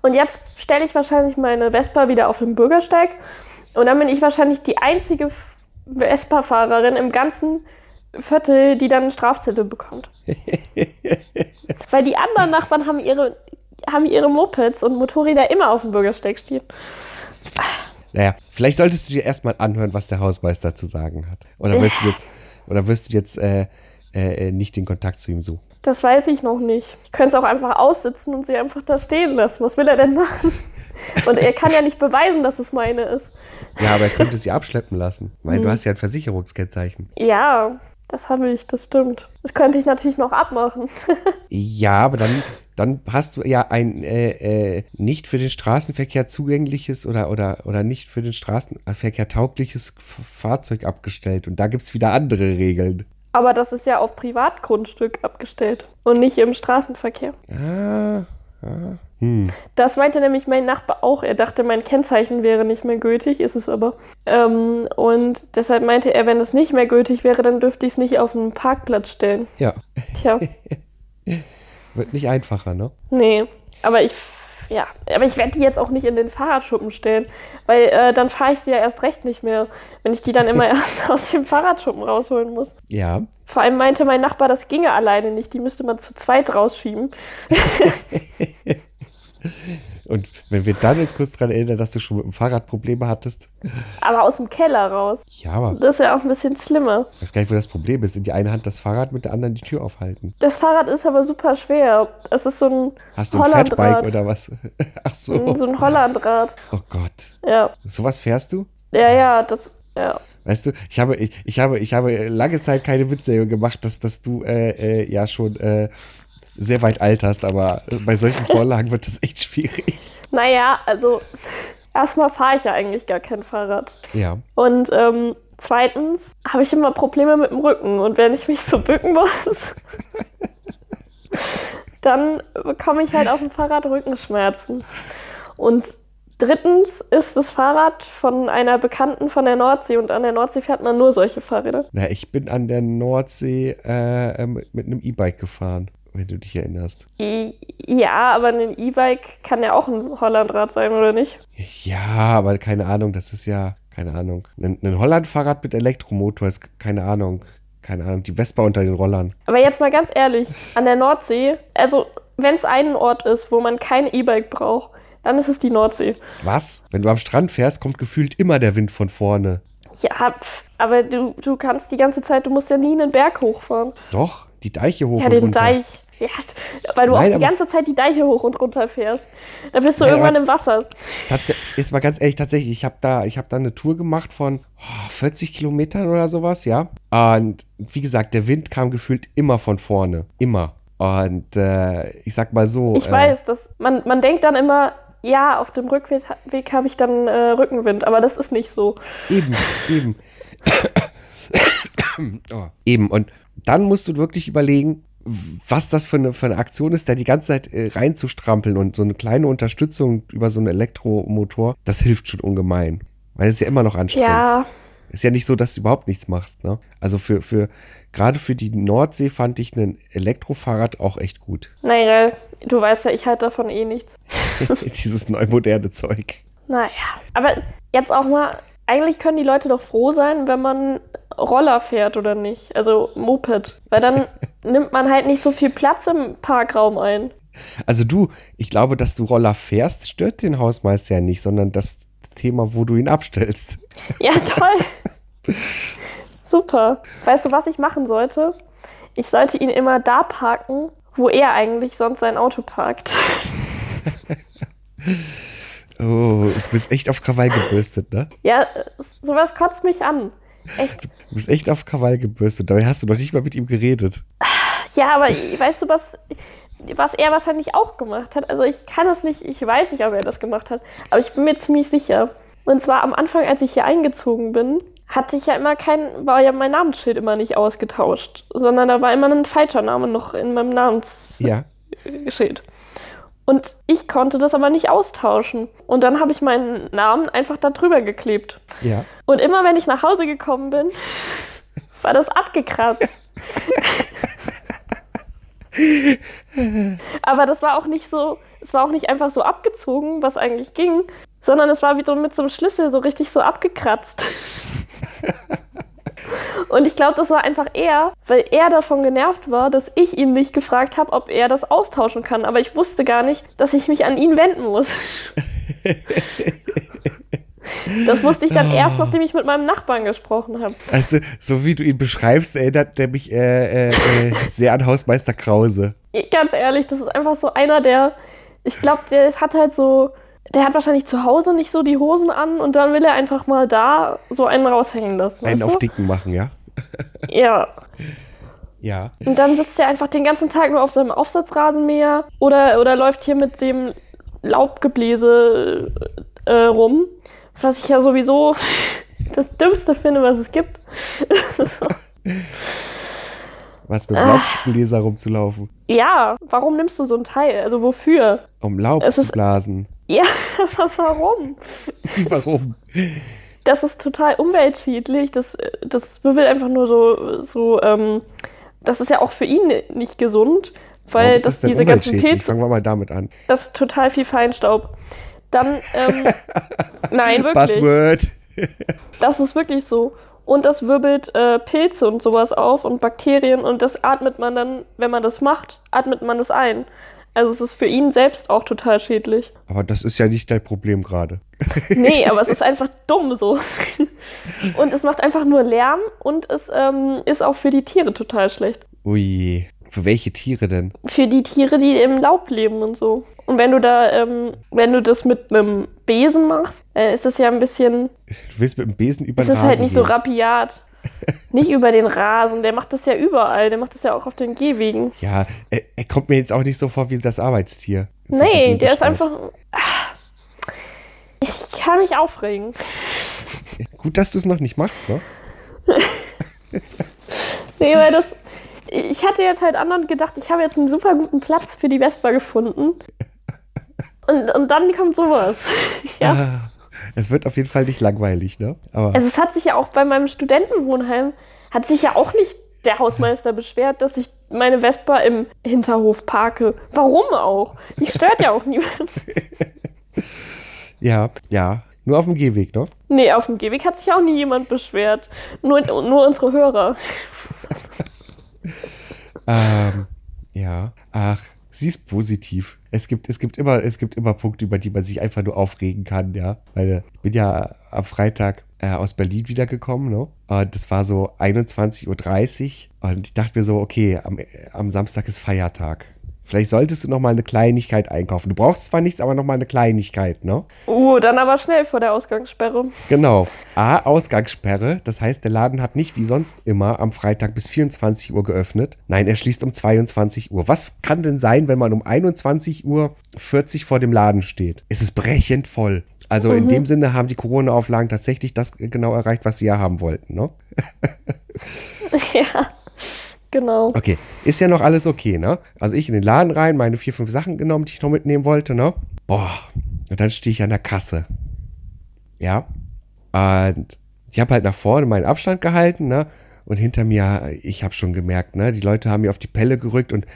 Und jetzt stelle ich wahrscheinlich meine Vespa wieder auf den Bürgersteig und dann bin ich wahrscheinlich die einzige Vespa-Fahrerin im ganzen Viertel, die dann einen Strafzettel bekommt. (laughs) Weil die anderen Nachbarn haben ihre, haben ihre Mopeds und Motorräder immer auf dem Bürgersteig stehen. Naja, vielleicht solltest du dir erstmal anhören, was der Hausmeister zu sagen hat. Oder wirst du jetzt, oder wirst du jetzt äh, äh, nicht den Kontakt zu ihm suchen? Das weiß ich noch nicht. Ich könnte es auch einfach aussitzen und sie einfach da stehen lassen. Was will er denn machen? (laughs) Und er kann ja nicht beweisen, dass es meine ist. Ja, aber er könnte sie abschleppen lassen. Weil Hm. du hast ja ein Versicherungskennzeichen. Ja, das habe ich, das stimmt. Das könnte ich natürlich noch abmachen. (laughs) Ja, aber dann, dann hast du ja ein äh, äh, nicht für den Straßenverkehr zugängliches oder, oder, oder nicht für den Straßenverkehr taugliches Fahrzeug abgestellt. Und da gibt es wieder andere Regeln. Aber das ist ja auf Privatgrundstück abgestellt und nicht im Straßenverkehr. Ah, ah. Hm. Das meinte nämlich mein Nachbar auch. Er dachte, mein Kennzeichen wäre nicht mehr gültig, ist es aber. Ähm, und deshalb meinte er, wenn es nicht mehr gültig wäre, dann dürfte ich es nicht auf einen Parkplatz stellen. Ja, Tja, (laughs) wird nicht einfacher, ne? nee. Aber ich, ja, aber ich werde die jetzt auch nicht in den Fahrradschuppen stellen, weil äh, dann fahre ich sie ja erst recht nicht mehr, wenn ich die dann immer (laughs) erst aus dem Fahrradschuppen rausholen muss. Ja. Vor allem meinte mein Nachbar, das ginge alleine nicht. Die müsste man zu zweit rausschieben. (laughs) Und wenn wir dann jetzt kurz dran erinnern, dass du schon mit dem Fahrrad Probleme hattest. Aber aus dem Keller raus. Ja, aber Das ist ja auch ein bisschen schlimmer. ich weiß gar nicht, wo das Problem ist. In die eine Hand das Fahrrad, mit der anderen die Tür aufhalten. Das Fahrrad ist aber super schwer. Es ist so ein Hast du ein. Fatbike oder was? (laughs) Ach so. So ein Hollandrad. Oh Gott. Ja. Sowas fährst du? Ja, ja, das. Ja. Weißt du, ich habe, ich, ich habe, ich habe lange Zeit keine Witze gemacht, dass, dass du äh, äh, ja schon äh, sehr weit alt hast, aber bei solchen Vorlagen wird das echt schwierig. Naja, also erstmal fahre ich ja eigentlich gar kein Fahrrad. Ja. Und ähm, zweitens habe ich immer Probleme mit dem Rücken. Und wenn ich mich so bücken muss, (laughs) dann bekomme ich halt auf dem Fahrrad Rückenschmerzen. Und drittens ist das Fahrrad von einer Bekannten von der Nordsee und an der Nordsee fährt man nur solche Fahrräder. Na, ich bin an der Nordsee äh, mit einem E-Bike gefahren, wenn du dich erinnerst. Ja, aber ein E-Bike kann ja auch ein Hollandrad sein, oder nicht? Ja, aber keine Ahnung, das ist ja, keine Ahnung. Ein, ein Holland-Fahrrad mit Elektromotor ist, keine Ahnung, keine Ahnung, die Vespa unter den Rollern. Aber jetzt mal ganz ehrlich, an der Nordsee, also wenn es einen Ort ist, wo man kein E-Bike braucht, dann ist es die Nordsee. Was? Wenn du am Strand fährst, kommt gefühlt immer der Wind von vorne. Ja, pf, aber du, du kannst die ganze Zeit, du musst ja nie einen Berg hochfahren. Doch, die Deiche hoch Ja, den runter. Deich. Ja, weil du Nein, auch die ganze Zeit die Deiche hoch und runter fährst. Da bist du Nein, irgendwann im Wasser. Ist mal ganz ehrlich, tatsächlich, ich habe da, ich hab da eine Tour gemacht von oh, 40 Kilometern oder sowas, ja. Und wie gesagt, der Wind kam gefühlt immer von vorne. Immer. Und äh, ich sag mal so. Ich äh, weiß, dass man, man denkt dann immer, ja, auf dem Rückweg Weg habe ich dann äh, Rückenwind, aber das ist nicht so. Eben, eben. (coughs) oh, eben. Und dann musst du wirklich überlegen, was das für eine, für eine Aktion ist, da die ganze Zeit äh, reinzustrampeln und so eine kleine Unterstützung über so einen Elektromotor, das hilft schon ungemein. Weil es ist ja immer noch anstrengend. Ja, Ist ja nicht so, dass du überhaupt nichts machst, ne? Also für, für, gerade für die Nordsee fand ich ein Elektrofahrrad auch echt gut. naja, du weißt ja, ich halte davon eh nichts. (laughs) Dieses neu moderne Zeug. Naja, aber jetzt auch mal, eigentlich können die Leute doch froh sein, wenn man Roller fährt oder nicht. Also Moped. Weil dann (laughs) nimmt man halt nicht so viel Platz im Parkraum ein. Also du, ich glaube, dass du Roller fährst, stört den Hausmeister ja nicht, sondern das Thema, wo du ihn abstellst. (laughs) Ja, toll. (laughs) Super. Weißt du, was ich machen sollte? Ich sollte ihn immer da parken, wo er eigentlich sonst sein Auto parkt. Oh, du bist echt auf Krawall gebürstet, ne? Ja, sowas kotzt mich an. Echt. Du bist echt auf Krawall gebürstet. Dabei hast du noch nicht mal mit ihm geredet. Ja, aber weißt du, was, was er wahrscheinlich auch gemacht hat? Also ich kann es nicht, ich weiß nicht, ob er das gemacht hat, aber ich bin mir ziemlich sicher. Und zwar am Anfang, als ich hier eingezogen bin, hatte ich ja immer kein, war ja mein Namensschild immer nicht ausgetauscht, sondern da war immer ein falscher Name noch in meinem Namensschild. Ja. Und ich konnte das aber nicht austauschen. Und dann habe ich meinen Namen einfach da drüber geklebt. Ja. Und immer wenn ich nach Hause gekommen bin, (laughs) war das abgekratzt. (laughs) aber das war auch nicht so, es war auch nicht einfach so abgezogen, was eigentlich ging, sondern es war wie so mit so einem Schlüssel so richtig so abgekratzt. (laughs) Und ich glaube, das war einfach er, weil er davon genervt war, dass ich ihn nicht gefragt habe, ob er das austauschen kann. Aber ich wusste gar nicht, dass ich mich an ihn wenden muss. (laughs) Das wusste ich dann oh. erst, nachdem ich mit meinem Nachbarn gesprochen habe. Also, so wie du ihn beschreibst, erinnert der mich äh, äh, äh, sehr an Hausmeister Krause. Ganz ehrlich, das ist einfach so einer, der, ich glaube, der hat halt so der hat wahrscheinlich zu Hause nicht so die Hosen an und dann will er einfach mal da so einen raushängen lassen. Einen auf dicken machen, ja? (laughs) Ja. Ja. Und dann sitzt er einfach den ganzen Tag nur auf seinem Aufsatzrasenmäher oder, oder läuft hier mit dem Laubgebläse äh, rum, was ich ja sowieso (laughs) das Dümmste finde, was es gibt. (laughs) Was mit Laubbläser rumzulaufen? Ja, warum nimmst du so ein Teil? Also wofür? Um Laub es zu blasen. Ja, (laughs) aber warum? (laughs) warum? Das ist total umweltschädlich. Das, das wirbelt einfach nur so, so ähm, das ist ja auch für ihn nicht gesund, weil das, das diese ganzen Pilze. Fangen wir mal damit an. Das ist total viel Feinstaub. Dann, ähm, (laughs) nein, wirklich. Buzzword. das ist wirklich so. Und das wirbelt äh, Pilze und sowas auf und Bakterien und das atmet man dann, wenn man das macht, atmet man das ein. Also es ist für ihn selbst auch total schädlich. Aber das ist ja nicht dein Problem gerade. (laughs) Nee, aber es ist einfach dumm so. (laughs) Und es macht einfach nur Lärm und es ähm, ist auch für die Tiere total schlecht. Ui. Für welche Tiere denn? Für die Tiere, die im Laub leben und so. Und wenn du da, ähm, wenn du das mit einem Besen machst, äh, ist das ja ein bisschen. Du willst mit dem Besen über den Rasen. Das ist halt nicht gehen. so rapiat. Nicht über den Rasen, der macht das ja überall, der macht das ja auch auf den Gehwegen. Ja, er, er kommt mir jetzt auch nicht so vor wie das Arbeitstier. So nee, der ist einfach. Ich kann mich aufregen. Gut, dass du es noch nicht machst, ne? (laughs) nee, weil das. Ich hatte jetzt halt anderen gedacht, ich habe jetzt einen super guten Platz für die Vespa gefunden. (laughs) Und, und dann kommt sowas. (laughs) ja. Ah. Es wird auf jeden Fall nicht langweilig, ne? Aber also es hat sich ja auch bei meinem Studentenwohnheim, hat sich ja auch nicht der Hausmeister beschwert, dass ich meine Vespa im Hinterhof parke. Warum auch? Die stört ja auch (laughs) niemand. ja, ja. Nur auf dem Gehweg, ne? Nee, auf dem Gehweg hat sich auch nie jemand beschwert. Nur, nur unsere Hörer. (laughs) ähm, ja. Ach, sie ist positiv. Es gibt, es gibt immer, es gibt immer Punkte, über die man sich einfach nur aufregen kann, ja. Weil ich bin ja am Freitag äh, aus Berlin wiedergekommen, ne? Und das war so 21.30 Uhr. Und ich dachte mir so, okay, am, am Samstag ist Feiertag. Vielleicht solltest du noch mal eine Kleinigkeit einkaufen. Du brauchst zwar nichts, aber noch mal eine Kleinigkeit, ne? Uh, dann aber schnell vor der Ausgangssperre. Genau. A, Ausgangssperre. Das heißt, der Laden hat nicht wie sonst immer am Freitag bis 24 Uhr geöffnet. Nein, er schließt um 22 Uhr. Was kann denn sein, wenn man um 21 Uhr 40 vor dem Laden steht? Es ist brechend voll. Also mhm. in dem Sinne haben die Corona-Auflagen tatsächlich das genau erreicht, was sie ja haben wollten, ne? (laughs) ja. Genau. Okay, ist ja noch alles okay, ne? Also ich in den Laden rein, meine vier, fünf Sachen genommen, die ich noch mitnehmen wollte, ne? Boah, und dann stehe ich an der Kasse. Ja. Und ich habe halt nach vorne meinen Abstand gehalten, ne? Und hinter mir, ich habe schon gemerkt, ne? Die Leute haben mir auf die Pelle gerückt und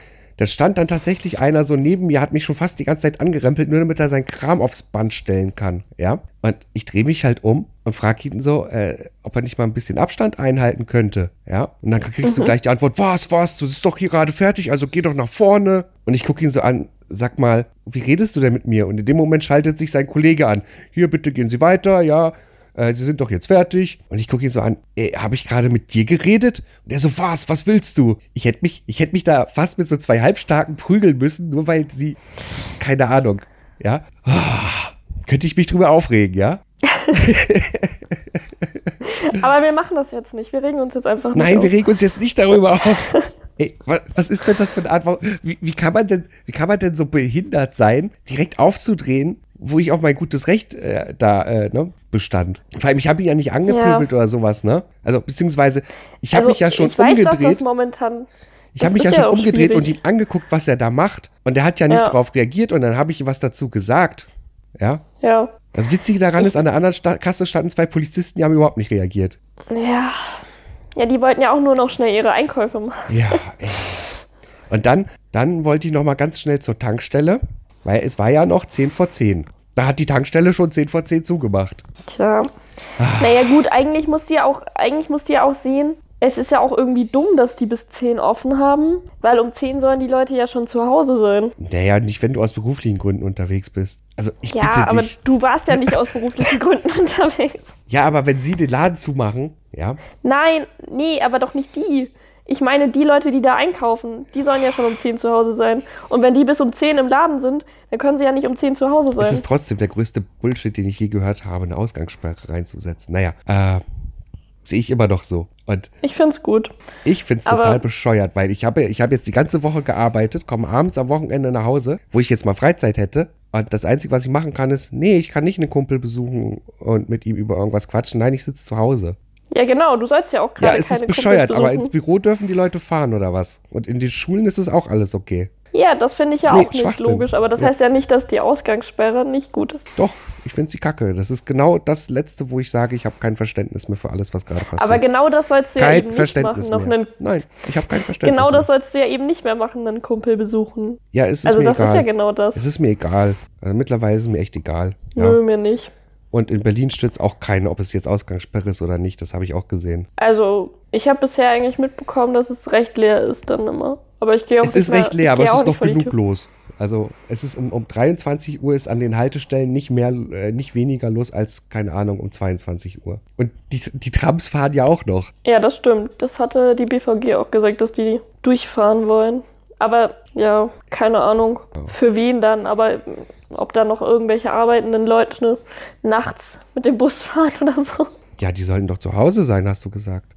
da stand dann tatsächlich einer so neben mir, hat mich schon fast die ganze Zeit angerempelt, nur damit er seinen Kram aufs Band stellen kann. Ja. Und ich drehe mich halt um und frage ihn so, äh, ob er nicht mal ein bisschen Abstand einhalten könnte. Ja. Und dann kriegst mhm. du gleich die Antwort, was, was, du bist doch hier gerade fertig, also geh doch nach vorne. Und ich gucke ihn so an, sag mal, wie redest du denn mit mir? Und in dem Moment schaltet sich sein Kollege an. Hier, bitte gehen Sie weiter, ja. Äh, Sie sind doch jetzt fertig. Und ich gucke ihn so an, habe ich gerade mit dir geredet? Und er so, was, was willst du? Ich hätte mich, ich hätte mich da fast mit so zwei Halbstarken prügeln müssen, nur weil sie, keine Ahnung, ja. Oh, könnte ich mich drüber aufregen, ja? (laughs) Aber wir machen das jetzt nicht. Wir regen uns jetzt einfach nicht Nein, auf. wir regen uns jetzt nicht darüber auf. (laughs) Ey, wa- was ist denn das für eine Art? Wie, wie, kann man denn, wie kann man denn so behindert sein, direkt aufzudrehen, wo ich auf mein gutes Recht äh, da äh, ne, bestand? Vor allem, ich habe ihn ja nicht angepöbelt oder sowas, ne? Also, beziehungsweise, ich habe Also, mich ja schon ich weiß, umgedreht. momentan. Ich habe mich ja ist schon umgedreht und schwierig. ihm angeguckt, was er da macht. Und er hat ja nicht Ja. darauf reagiert und dann habe ich ihm was dazu gesagt. Ja. Ja. Das Witzige daran ist, an der anderen Sta Kasse standen zwei Polizisten, die haben überhaupt nicht reagiert. Ja. Ja, die wollten ja auch nur noch schnell ihre Einkäufe machen. Ja, ey. Und dann, dann wollte ich noch mal ganz schnell zur Tankstelle, weil es war ja noch 10 vor 10. Da hat die Tankstelle schon 10 vor 10 zugemacht. Tja. Ah. Naja, gut, eigentlich musst du ja auch, eigentlich musst du ja auch sehen, es ist ja auch irgendwie dumm, dass die bis 10 offen haben, weil um 10 sollen die Leute ja schon zu Hause sein. Naja, nicht, wenn du aus beruflichen Gründen unterwegs bist. Also ich Ja, bitte aber dich. du warst ja nicht aus (laughs) beruflichen Gründen unterwegs. Ja, aber wenn sie den Laden zumachen, ja, Nein, nee, aber doch nicht die. Ich meine, die Leute, die da einkaufen, die sollen ja schon um 10 zu Hause sein. Und wenn die bis um 10 im Laden sind, dann können sie ja nicht um 10 zu Hause es sein. ist trotzdem der größte Bullshit, den ich je gehört habe, eine Ausgangssperre reinzusetzen. Naja, äh, sehe ich immer noch so. Und Ich find's gut. Ich finde es total bescheuert, weil ich habe ich hab jetzt die ganze Woche gearbeitet, komme abends am Wochenende nach Hause, wo ich jetzt mal Freizeit hätte. Und das Einzige, was ich machen kann, ist, nee, ich kann nicht einen Kumpel besuchen und mit ihm über irgendwas quatschen. Nein, ich sitze zu Hause. Ja, genau, du sollst ja auch Ja, gerade es keine ist bescheuert, aber ins Büro dürfen die Leute fahren oder was? Und in den Schulen ist es auch alles okay. Ja, das finde ich ja Nee, auch nicht logisch, aber das Ja. heißt ja nicht, dass die Ausgangssperre nicht gut ist. Doch, ich finde sie kacke. Das ist genau das Letzte, wo ich sage, ich habe kein Verständnis mehr für alles, was gerade passiert. Aber genau das sollst du ja kein eben nicht machen. Noch mehr. einen, Nein, ich habe kein Verständnis genau das mehr. sollst du ja eben nicht mehr machen, einen Kumpel besuchen. Ja, es ist Also mir das egal. ist ja genau das. Es ist mir egal. Also mittlerweile ist es mir echt egal. Ja. Nö, mir nicht. Und in Berlin stützt auch keine, ob es jetzt Ausgangssperre ist oder nicht. Das habe ich auch gesehen. Also, ich habe bisher eigentlich mitbekommen, dass es recht leer ist dann immer. Aber ich gehe auch Es ist recht leer, aber es ist noch genug los. Also es ist um, um 23 Uhr ist an den Haltestellen nicht mehr, äh, nicht weniger los als, keine Ahnung, um 22 Uhr. Und die, die Trams fahren ja auch noch. Ja, das stimmt. Das hatte die BVG auch gesagt, dass die durchfahren wollen. Aber ja, keine Ahnung, für wen dann. Aber ob da noch irgendwelche arbeitenden Leute ne, nachts mit dem Bus fahren oder so. Ja, die sollten doch zu Hause sein, hast du gesagt.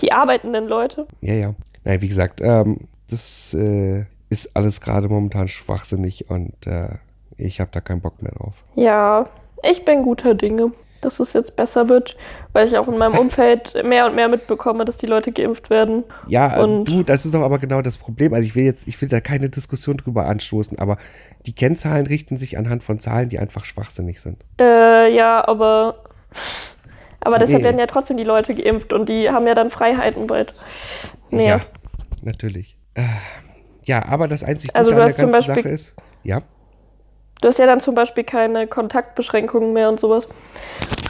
Die arbeitenden Leute. Ja, ja. Nein, wie gesagt, ähm, das äh, ist alles gerade momentan schwachsinnig und äh, ich habe da keinen Bock mehr drauf. Ja, ich bin guter Dinge, dass es jetzt besser wird, weil ich auch in meinem (laughs) Umfeld mehr und mehr mitbekomme, dass die Leute geimpft werden. Ja, äh, Und- du, das ist doch aber genau das Problem. Also ich will jetzt, ich will da keine Diskussion drüber anstoßen, aber die Kennzahlen richten sich anhand von Zahlen, die einfach schwachsinnig sind. Äh, ja, aber. Aber deshalb Nee. werden ja trotzdem die Leute geimpft und die haben ja dann Freiheiten bald. Mehr. Ja, natürlich. Äh, ja, aber das einzig Gute Also du an der ganzen Beispiel- Sache ist, ja, Du hast ja dann zum Beispiel keine Kontaktbeschränkungen mehr und sowas.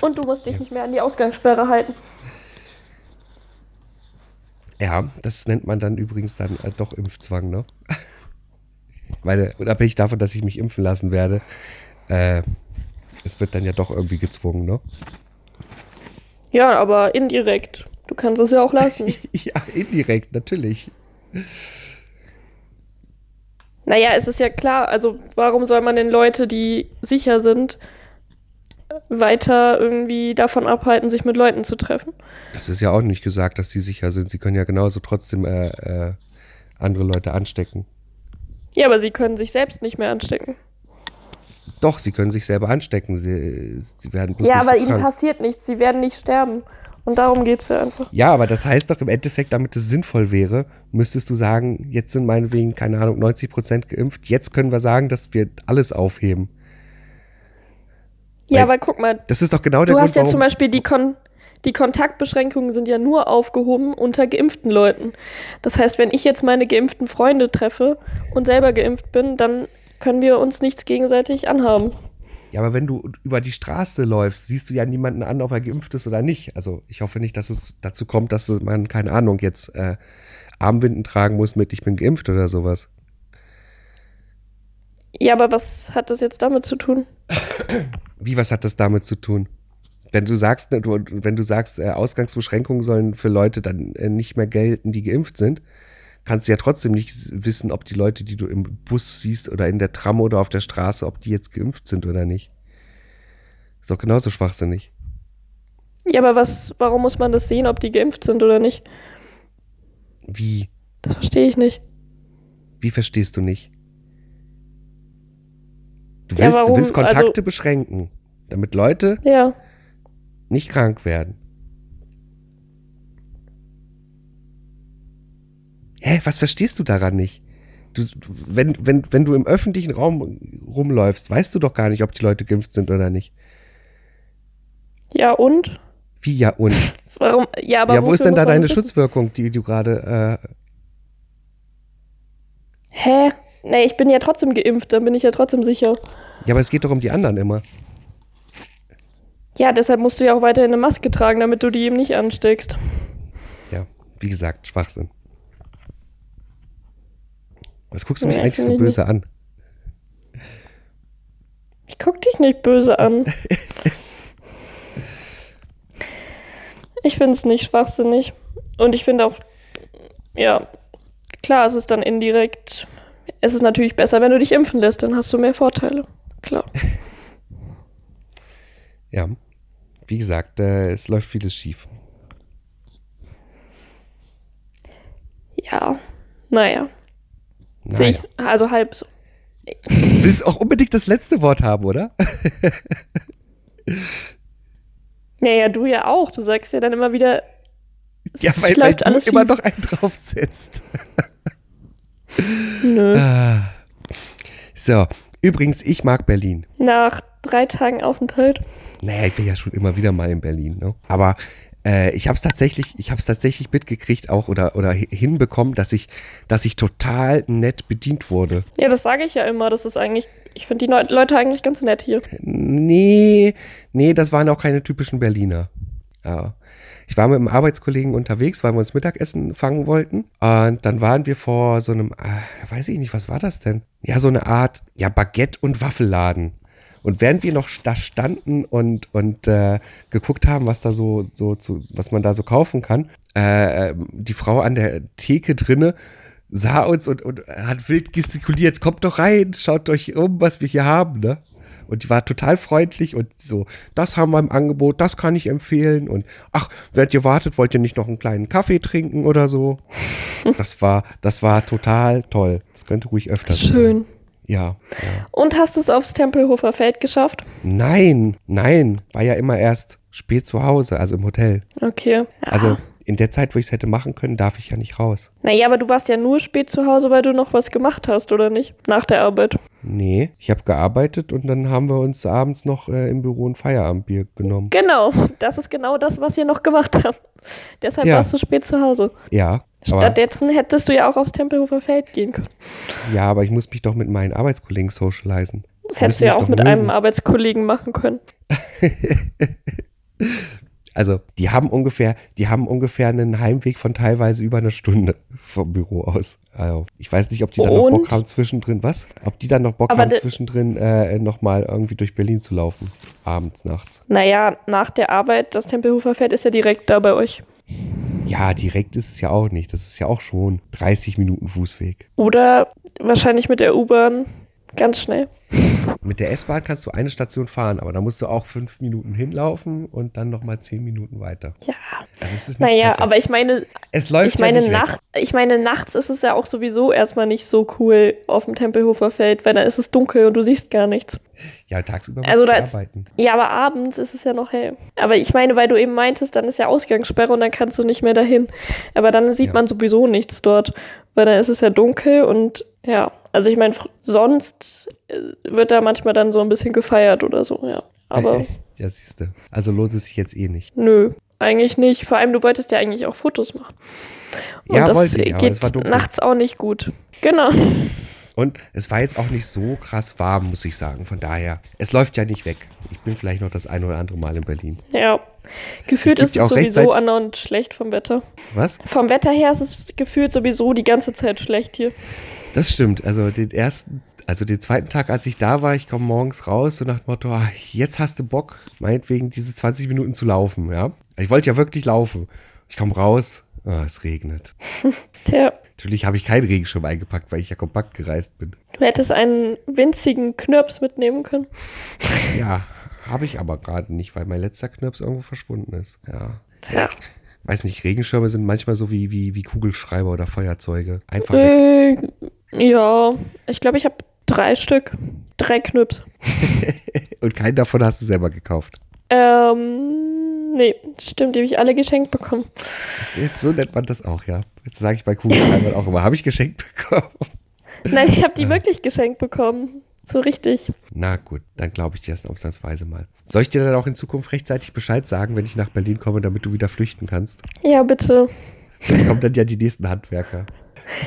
Und du musst dich nicht mehr an die Ausgangssperre halten. ja, das nennt man dann übrigens dann äh, doch Impfzwang, ne? (laughs) Weil, unabhängig davon, dass ich mich impfen lassen werde, äh, es wird dann ja doch irgendwie gezwungen, ne? Ja, aber indirekt. Du kannst es ja auch lassen. (laughs) ja, indirekt, natürlich. Naja, es ist ja klar, also warum soll man denn Leute, die sicher sind, weiter irgendwie davon abhalten, sich mit Leuten zu treffen? Das ist ja auch nicht gesagt, dass die sicher sind. Sie können ja genauso trotzdem äh, äh, andere Leute anstecken. Ja, aber sie können sich selbst nicht mehr anstecken. Doch, sie können sich selber anstecken. Sie, sie werden bloß ja, nicht aber so ihnen krank. passiert nichts. Sie werden nicht sterben. Und darum geht es ja einfach. Ja, aber das heißt doch im Endeffekt, damit es sinnvoll wäre, müsstest du sagen, jetzt sind meinetwegen, keine Ahnung, 90 Prozent geimpft. Jetzt können wir sagen, dass wir alles aufheben. Ja, Weil- aber guck mal, Das ist doch genau der du Grund, hast ja zum Beispiel die, Kon die Kontaktbeschränkungen sind ja nur aufgehoben unter geimpften Leuten. Das heißt, wenn ich jetzt meine geimpften Freunde treffe und selber geimpft bin, dann können wir uns nichts gegenseitig anhaben. Ja, aber wenn du über die Straße läufst, siehst du ja niemanden an, ob er geimpft ist oder nicht. Also ich hoffe nicht, dass es dazu kommt, dass man, keine Ahnung, jetzt äh, Armbinden tragen muss mit ich bin geimpft oder sowas. Ja, aber was hat das jetzt damit zu tun? (clears throat) Wie, was hat das damit zu tun? Wenn du sagst, wenn du sagst, äh, Ausgangsbeschränkungen sollen für Leute dann äh, nicht mehr gelten, die geimpft sind, kannst du ja trotzdem nicht wissen, ob die Leute, die du im Bus siehst oder in der Tram oder auf der Straße, ob die jetzt geimpft sind oder nicht. Ist doch genauso schwachsinnig. Ja, aber was, warum muss man das sehen, ob die geimpft sind oder nicht? Wie? Das verstehe ich nicht. Wie verstehst du nicht? Du Ja, willst, du warum? willst Kontakte Also- beschränken, damit Leute Ja. nicht krank werden. Hä, was verstehst du daran nicht? Du, wenn, wenn, wenn du im öffentlichen Raum rumläufst, weißt du doch gar nicht, ob die Leute geimpft sind oder nicht. Ja, und? Wie ja und? (laughs) Warum? Ja, aber ja, wo ist denn da deine wissen? Schutzwirkung, die du gerade. Äh, Hä? Nee, ich bin ja trotzdem geimpft, dann bin ich ja trotzdem sicher. ja, aber es geht doch um die anderen immer. Ja, deshalb musst du ja auch weiterhin eine Maske tragen, damit du die eben nicht ansteckst. Ja, wie gesagt, Schwachsinn. Was guckst du mich Nee, eigentlich so böse an? Ich guck dich nicht böse an. ich finde es nicht schwachsinnig. Und ich finde auch, ja, klar, es ist dann indirekt. Es ist natürlich besser, wenn du dich impfen lässt, dann hast du mehr Vorteile. Klar. (laughs) Ja, wie gesagt, äh, es läuft vieles schief. Ja, naja. Sehe Naja. ich, also halb so. Du willst auch unbedingt das letzte Wort haben, oder? Ja, ja, du ja auch. Du sagst ja dann immer wieder, Ja, weil, weil du immer noch einen draufsetzt. Nö. Ah. So, übrigens, ich mag Berlin. Nach drei Tagen Aufenthalt. Naja, ich bin ja schon immer wieder mal in Berlin, ne? Aber äh, ich habe es tatsächlich, ich habe es tatsächlich mitgekriegt auch oder oder hi- hinbekommen, dass ich, dass ich total nett bedient wurde. Ja, das sage ich ja immer. Das ist eigentlich, ich finde die Leute eigentlich ganz nett hier. Nee, nee, das waren auch keine typischen Berliner. Ja. Ich war mit einem Arbeitskollegen unterwegs, weil wir uns Mittagessen fangen wollten. Und dann waren wir vor so einem, äh, weiß ich nicht, was war das denn? Ja, so eine Art, ja, Baguette- und Waffelladen. Und während wir noch da standen und, und äh, geguckt haben, was da so, so zu, was man da so kaufen kann, äh, die Frau an der Theke drinne sah uns und, und hat wild gestikuliert, kommt doch rein, schaut euch um, was wir hier haben, ne? Und die war total freundlich und so, das haben wir im Angebot, das kann ich empfehlen. Und ach, während ihr wartet, wollt ihr nicht noch einen kleinen Kaffee trinken oder so? Das war, das war total toll. Das könnte ruhig öfter so sein. Schön. Ja, ja. Und hast du es aufs Tempelhofer Feld geschafft? Nein, nein, war ja immer erst spät zu Hause, also im Hotel. Okay. Ja. Also in der Zeit, wo ich es hätte machen können, darf ich ja nicht raus. Naja, aber du warst ja nur spät zu Hause, weil du noch was gemacht hast, oder nicht? Nach der Arbeit. Nee, ich habe gearbeitet und dann haben wir uns abends noch äh, im Büro ein Feierabendbier genommen. Genau. Das ist genau das, was ihr noch gemacht habt. (laughs) Deshalb Ja. warst du spät zu Hause. Ja, Stattdessen hättest du ja auch aufs Tempelhofer Feld gehen können. ja, aber ich muss mich doch mit meinen Arbeitskollegen socialisen. Das hättest du ja auch mit mögen. einem Arbeitskollegen machen können. (laughs) Also, die haben ungefähr, die haben ungefähr einen Heimweg von teilweise über eine Stunde (laughs) vom Büro aus. Also, ich weiß nicht, ob die dann noch? Bock haben zwischendrin, was? Ob die dann noch Bock Aber haben zwischendrin äh, nochmal irgendwie durch Berlin zu laufen. Abends, nachts. Naja, nach der Arbeit, das Tempelhofer Feld ist ja direkt da bei euch. Ja, direkt ist es ja auch nicht. Das ist ja auch schon 30 Minuten Fußweg. Oder wahrscheinlich mit der U-Bahn ganz schnell. (laughs) Mit der S-Bahn kannst du eine Station fahren, aber da musst du auch fünf Minuten hinlaufen und dann nochmal zehn Minuten weiter. Ja. Also ist Naja, perfekt. aber ich meine, es läuft ich meine, ja. Nacht, ich meine, nachts ist es ja auch sowieso erstmal nicht so cool auf dem Tempelhofer Feld, weil da ist es dunkel und du siehst gar nichts. Ja, tagsüber Also musst da du ist- arbeiten. Ja, aber abends ist es ja noch hell. Aber ich meine, weil du eben meintest, dann ist ja Ausgangssperre und dann kannst du nicht mehr dahin. Aber dann sieht Ja. man sowieso nichts dort, weil dann ist es ja dunkel und ja. Also ich meine, sonst äh, wird da manchmal dann so ein bisschen gefeiert oder so, ja. Aber (laughs) ja, siehst du. Also lohnt es sich jetzt eh nicht. nö, eigentlich nicht. Vor allem, du wolltest ja eigentlich auch Fotos machen. Und Ja, das wollte ich, geht nachts auch nicht gut. Genau. Und es war jetzt auch nicht so krass warm, muss ich sagen. Von daher, es läuft ja nicht weg. Ich bin vielleicht noch das ein oder andere Mal in Berlin. Ja. Gefühlt ist es sowieso andauernd schlecht vom Wetter. Was? Vom Wetter her ist es gefühlt sowieso die ganze Zeit schlecht hier. Das stimmt. Also den ersten, Also den zweiten Tag, als ich da war, ich komme morgens raus, so nach dem Motto, ah, jetzt hast du Bock, meinetwegen diese 20 Minuten zu laufen, ja. Ich wollte ja wirklich laufen. Ich komme raus, ah, es regnet. (laughs) Tja, Natürlich habe ich keinen Regenschirm eingepackt, weil ich ja kompakt gereist bin. du hättest einen winzigen Knirps mitnehmen können. Ja, habe ich aber gerade nicht, weil mein letzter Knirps irgendwo verschwunden ist. Ja. Tja. Weiß nicht, Regenschirme sind manchmal so wie, wie, wie Kugelschreiber oder Feuerzeuge. Einfach weg. Ja, ich glaube, ich habe drei Stück. Drei Knirps. (laughs) Und keinen davon hast du selber gekauft. Ähm, nee, stimmt, die habe ich alle geschenkt bekommen. Jetzt, so nennt man das auch, ja. Jetzt sage ich bei Kugelschreibern auch immer, habe ich geschenkt bekommen. Nein, ich habe die (laughs) wirklich geschenkt bekommen. So richtig. Na gut, dann glaube ich dir das ausnahmsweise mal. Soll ich dir dann auch in Zukunft rechtzeitig Bescheid sagen, wenn ich nach Berlin komme, damit du wieder flüchten kannst? Ja, bitte. Dann kommen dann ja die nächsten Handwerker.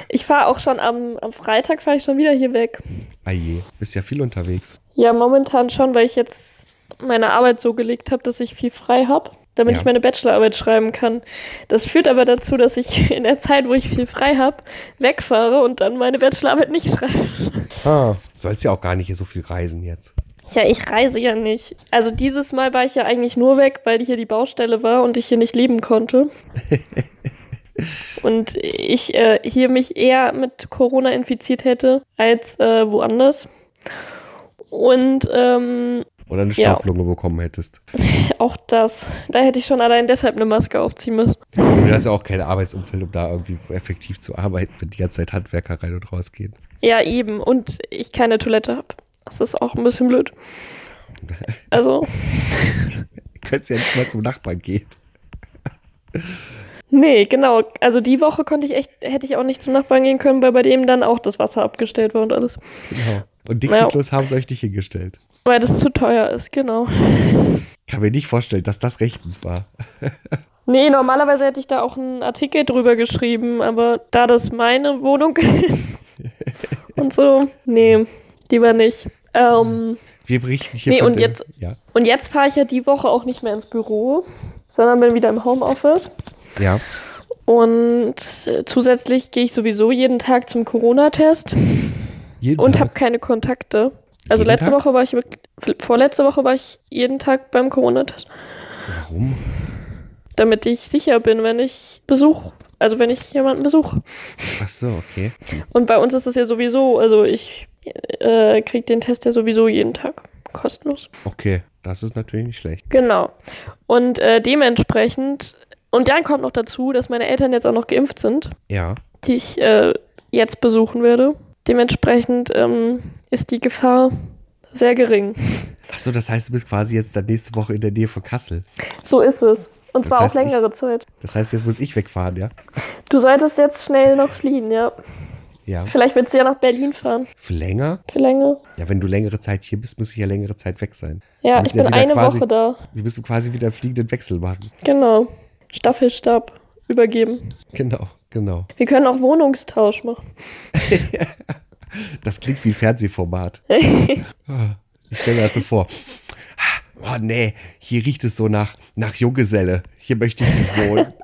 Ich fahre auch schon am, am Freitag, fahre ich schon wieder hier weg. Aje, bist ja viel unterwegs. Ja, momentan schon, weil ich jetzt meine Arbeit so gelegt habe, dass ich viel frei habe, damit Ja. ich meine Bachelorarbeit schreiben kann. Das führt aber dazu, dass ich (laughs) in der Zeit, wo ich viel frei habe, wegfahre und dann meine Bachelorarbeit nicht schreibe. Ah, sollst ja auch gar nicht so viel reisen jetzt. Ja, ich reise ja nicht. Also dieses Mal war ich ja eigentlich nur weg, weil hier die Baustelle war und ich hier nicht leben konnte. (laughs) und ich äh, hier mich eher mit Corona infiziert hätte als äh, woanders. Und ähm, Oder eine Ja. Staublunge bekommen hättest. (laughs) auch das. Da hätte ich schon allein deshalb eine Maske aufziehen müssen. Du hast ja auch keine Arbeitsumfeld, um da irgendwie effektiv zu arbeiten, wenn die ganze Zeit Handwerker rein und raus gehen. Ja, eben. Und ich keine Toilette habe. Das ist auch ein bisschen blöd. Also, Du (laughs) könntest ja nicht mal zum Nachbarn gehen. (laughs) nee, genau. Also die Woche konnte ich echt, hätte ich auch nicht zum Nachbarn gehen können, weil bei dem dann auch das Wasser abgestellt war und alles. Genau. Und Dixie-Klos haben sie euch nicht hingestellt. Weil das zu teuer ist, genau. Kann mir nicht vorstellen, dass das rechtens war. (laughs) Nee, normalerweise hätte ich da auch einen Artikel drüber geschrieben, aber da das meine Wohnung ist (laughs) und so, nee, lieber nicht. Ähm, Wir berichten hier Nee, von und dem- jetzt- Ja. und jetzt fahre ich ja die Woche auch nicht mehr ins Büro, sondern bin wieder im Homeoffice. Ja. Und äh, zusätzlich gehe ich sowieso jeden Tag zum Corona-Test Jeden und habe keine Kontakte. Also Jeden letzte Tag? Woche war ich vorletzte Woche war ich jeden Tag beim Corona-Test, Warum? damit ich sicher bin, wenn ich Besuch, also wenn ich jemanden besuche. Ach so, okay. Und bei uns ist es ja sowieso, also ich äh, kriege den Test ja sowieso jeden Tag kostenlos. Okay, das ist natürlich nicht schlecht. Genau. Und äh, dementsprechend, und dann kommt noch dazu, dass meine Eltern jetzt auch noch geimpft sind, Ja. die ich äh, jetzt besuchen werde. Dementsprechend ähm, ist die Gefahr sehr gering. Ach so, das heißt, du bist quasi jetzt dann nächste Woche in der Nähe von Kassel. So ist es. Und Das zwar auch längere Zeit. Das heißt, jetzt muss ich wegfahren, ja? Du solltest jetzt schnell noch fliehen, ja. Ja. Vielleicht willst du ja nach Berlin fahren. Für länger? Für länger. Ja, wenn du längere Zeit hier bist, muss ich ja längere Zeit weg sein. Ja, ich ja bin wieder eine quasi- Woche da. Wir müssen quasi wieder einen fliegenden Wechsel machen. Genau. Staffelstab übergeben. Genau, genau. Wir können auch Wohnungstausch machen. (laughs) Das klingt wie ein Fernsehformat. Ah, (laughs) ich stelle mir das so vor. Oh nee, hier riecht es so nach, nach Junggeselle. Hier möchte ich nicht wohnen. (laughs)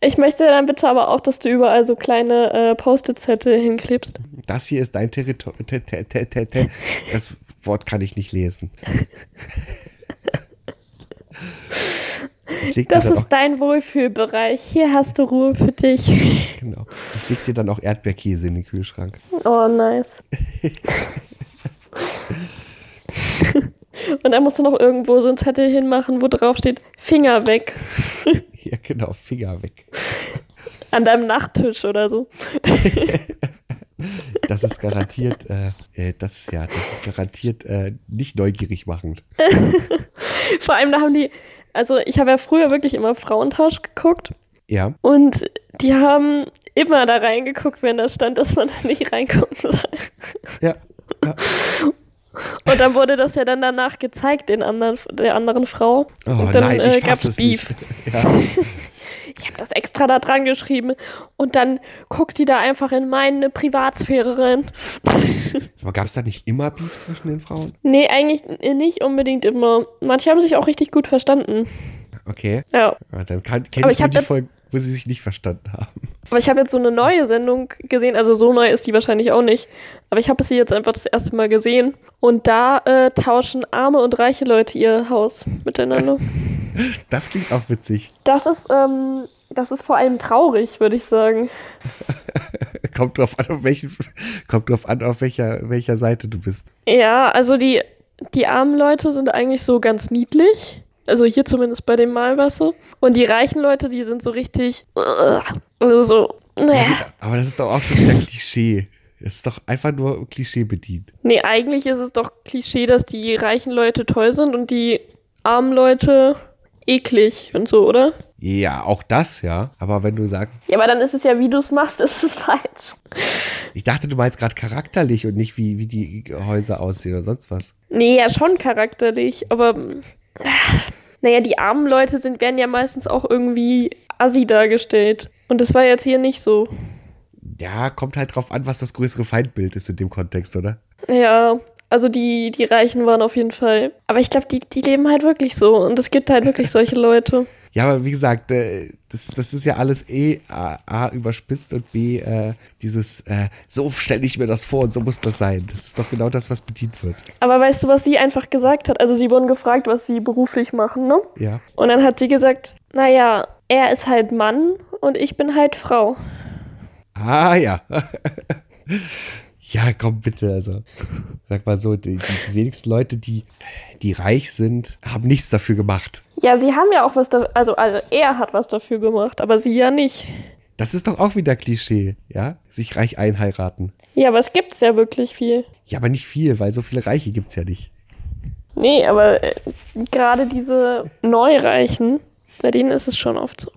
Ich möchte dann bitte aber auch, dass du überall so kleine äh, Post-it-Zettel hinklebst. Das hier ist dein Territorium. Das Wort kann ich nicht lesen. Ich Das ist dein Wohlfühlbereich. Hier hast du Ruhe für dich. auch, (laughs) genau. Ich leg dir dann auch Erdbeerkäse in den Kühlschrank. Oh, nice. (laughs) Und dann musst du noch irgendwo so einen Zettel hinmachen, wo drauf steht, Finger weg. (laughs) Ja, genau, Finger weg. An deinem Nachttisch oder so. Das ist garantiert, äh, äh, das ist ja, das ist garantiert äh, nicht neugierig machend. Vor allem, da haben die, also ich habe ja früher wirklich immer Frauentausch geguckt. Ja, Und die haben immer da reingeguckt, wenn da stand, dass man da nicht reingucken soll. ja, ja. (laughs) Und dann wurde das ja dann danach gezeigt, den anderen, der anderen Frau. Oh und dann nein, äh, fasse es Beef. (laughs) Ja. Ich habe das extra da dran geschrieben. Und dann guckt die da einfach in meine Privatsphäre rein. (laughs) Aber gab es da nicht immer Beef zwischen den Frauen? Nee, eigentlich nicht unbedingt immer. Manche haben sich auch richtig gut verstanden. Okay, Ja. ja, dann kann, kenn Aber ich, ich die Folgen, wo sie sich nicht verstanden haben. Aber ich habe jetzt so eine neue Sendung gesehen, also so neu ist die wahrscheinlich auch nicht. Aber ich habe sie jetzt einfach das erste Mal gesehen. Und da äh, tauschen arme und reiche Leute ihr Haus miteinander. (laughs) Das klingt auch witzig. Das ist, ähm, das ist vor allem traurig, würde ich sagen. (laughs) kommt drauf an, auf welchen, kommt drauf an, auf welcher, welcher Seite du bist. Ja, also die, die armen Leute sind eigentlich so ganz niedlich. Also hier zumindest bei dem Mal was so. Und die reichen Leute, die sind so richtig. Also so. Naja. Aber das ist doch auch schon wieder Klischee. Es ist doch einfach nur Klischee bedient. Nee, eigentlich ist es doch Klischee, dass die reichen Leute toll sind und die armen Leute eklig und so, oder? Ja, auch das, ja. Aber wenn du sagst. Ja, aber dann ist es ja, wie du es machst, (laughs) ist es falsch. Ich dachte, du meinst gerade charakterlich und nicht, wie, wie die Häuser aussehen oder sonst was. Nee, ja, schon charakterlich, aber. Naja, die armen Leute sind, werden ja meistens auch irgendwie assi dargestellt. Und das war jetzt hier nicht so. Ja, kommt halt drauf an, was das größere Feindbild ist in dem Kontext, oder? Ja, also die, die Reichen waren auf jeden Fall. Aber ich glaube, die, die leben halt wirklich so. Und es gibt halt wirklich solche Leute. Ja, aber wie gesagt, äh, das, das ist ja alles eh A, A überspitzt und B äh, dieses, äh, so stelle ich mir das vor und so muss das sein. Das ist doch genau das, was bedient wird. Aber weißt du, was sie einfach gesagt hat? Also sie wurden gefragt, was sie beruflich machen, ne? Ja. Und dann hat sie gesagt, naja, er ist halt Mann und ich bin halt Frau. Ah ja. (laughs) ja, komm bitte, also. Sag mal so, die, die wenigsten Leute, die, die reich sind, haben nichts dafür gemacht. Ja, sie haben ja auch was dafür, also, also er hat was dafür gemacht, aber sie ja nicht. Das ist doch auch wieder Klischee, ja? Sich reich einheiraten. Ja, aber es gibt's ja wirklich viel. Ja, aber nicht viel, weil so viele Reiche gibt's ja nicht. Nee, aber äh, gerade diese Neureichen, bei denen ist es schon oft so.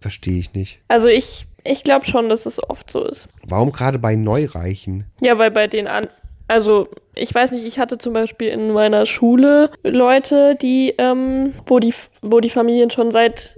Verstehe ich nicht. Also ich, ich glaube schon, dass es oft so ist. Warum gerade bei Neureichen? Ja, weil bei den an. Also, ich weiß nicht, ich hatte zum Beispiel in meiner Schule Leute, die, ähm, wo die, wo die Familien schon seit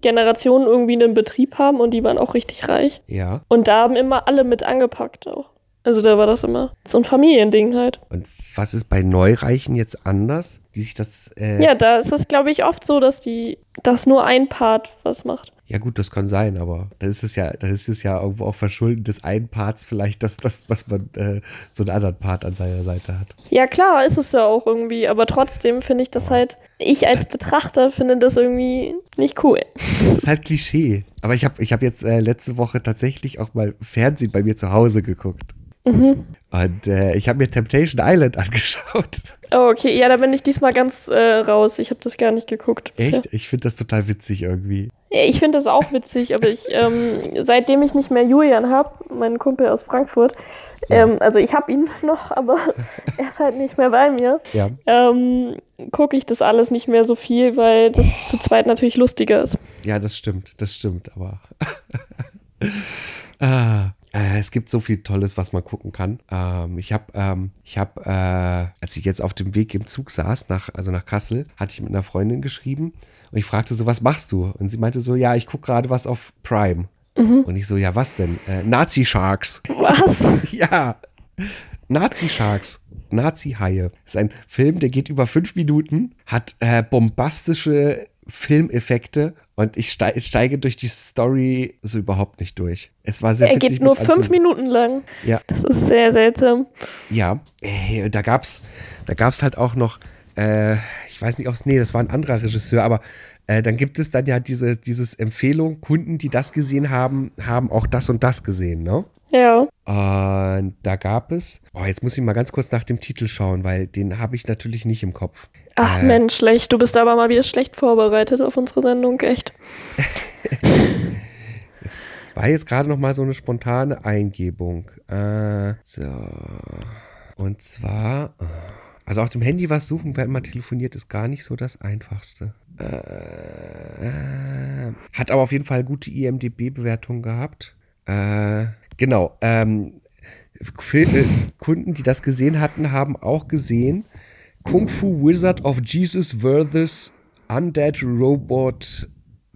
Generationen irgendwie einen Betrieb haben und die waren auch richtig reich. Ja. Und da haben immer alle mit angepackt auch. Also da war das immer so ein Familiending halt. Und was ist bei Neureichen jetzt anders? Die sich das. Äh Ja, da ist es, glaube ich, oft so, dass die, dass nur ein Part was macht. Ja, gut, das kann sein, aber das ist es ja, das ist es ja irgendwo auch verschulden des einen Parts vielleicht, dass das, was man äh, so einen anderen Part an seiner Seite hat. Ja, klar, ist es ja auch irgendwie, aber trotzdem finde ich das halt, ich als Betrachter finde das irgendwie nicht cool. Das ist halt Klischee. Aber ich habe ich hab jetzt äh, letzte Woche tatsächlich auch mal Fernsehen bei mir zu Hause geguckt. Mhm. Und äh, ich habe mir Temptation Island (laughs) angeschaut. Oh, okay, ja, da bin ich diesmal ganz äh, raus. Ich habe das gar nicht geguckt. bisher. Echt? Ich finde das total witzig irgendwie. Ich finde das auch witzig, aber ich, ähm, seitdem ich nicht mehr Julian habe, meinen Kumpel aus Frankfurt, ähm, also ich habe ihn (laughs) noch, aber (laughs) er ist halt nicht mehr bei mir, Ja. ähm, gucke ich das alles nicht mehr so viel, weil das zu zweit natürlich lustiger ist. Ja, das stimmt, das stimmt, aber. ah, äh, es gibt so viel Tolles, was man gucken kann. Ähm, ich habe, ähm, ich habe, äh, als ich jetzt auf dem Weg im Zug saß, nach, also nach Kassel, hatte ich mit einer Freundin geschrieben und ich fragte so, was machst du? Und sie meinte so, ja, ich gucke gerade was auf Prime. Und ich so, ja, was denn? Äh, Nazi Sharks. Was? (laughs) ja. Nazi Sharks. Nazi-Haie. Ist ein Film, der geht über fünf Minuten, hat äh, bombastische Filmeffekte und ich steige, durch die Story so überhaupt nicht durch. Es war sehr Er geht nur fünf. Minuten lang. Ja, Das ist sehr seltsam. ja. Ey, da gab's, da gab's halt auch noch, äh, ich weiß nicht, ob es, nee, das war ein anderer Regisseur, aber äh, dann gibt es dann ja diese dieses Empfehlung, Kunden, die das gesehen haben, haben auch das und das gesehen, ne? Ja. Und da gab es, oh, jetzt muss ich mal ganz kurz nach dem Titel schauen, weil den habe ich natürlich nicht im Kopf. Ach Äh. Mensch, schlecht. Du bist aber mal wieder schlecht vorbereitet auf unsere Sendung, echt. (laughs) War jetzt gerade noch mal so eine spontane Eingebung. Äh, so. Und zwar, äh, also auf dem Handy was suchen, während man telefoniert, ist gar nicht so das Einfachste. Äh, hat aber auf jeden Fall gute IMDB-Bewertungen gehabt. Äh, genau. Ähm, äh, Kunden, die das gesehen hatten, haben auch gesehen Kung Fu Wizard of Jesus vs. Undead Robot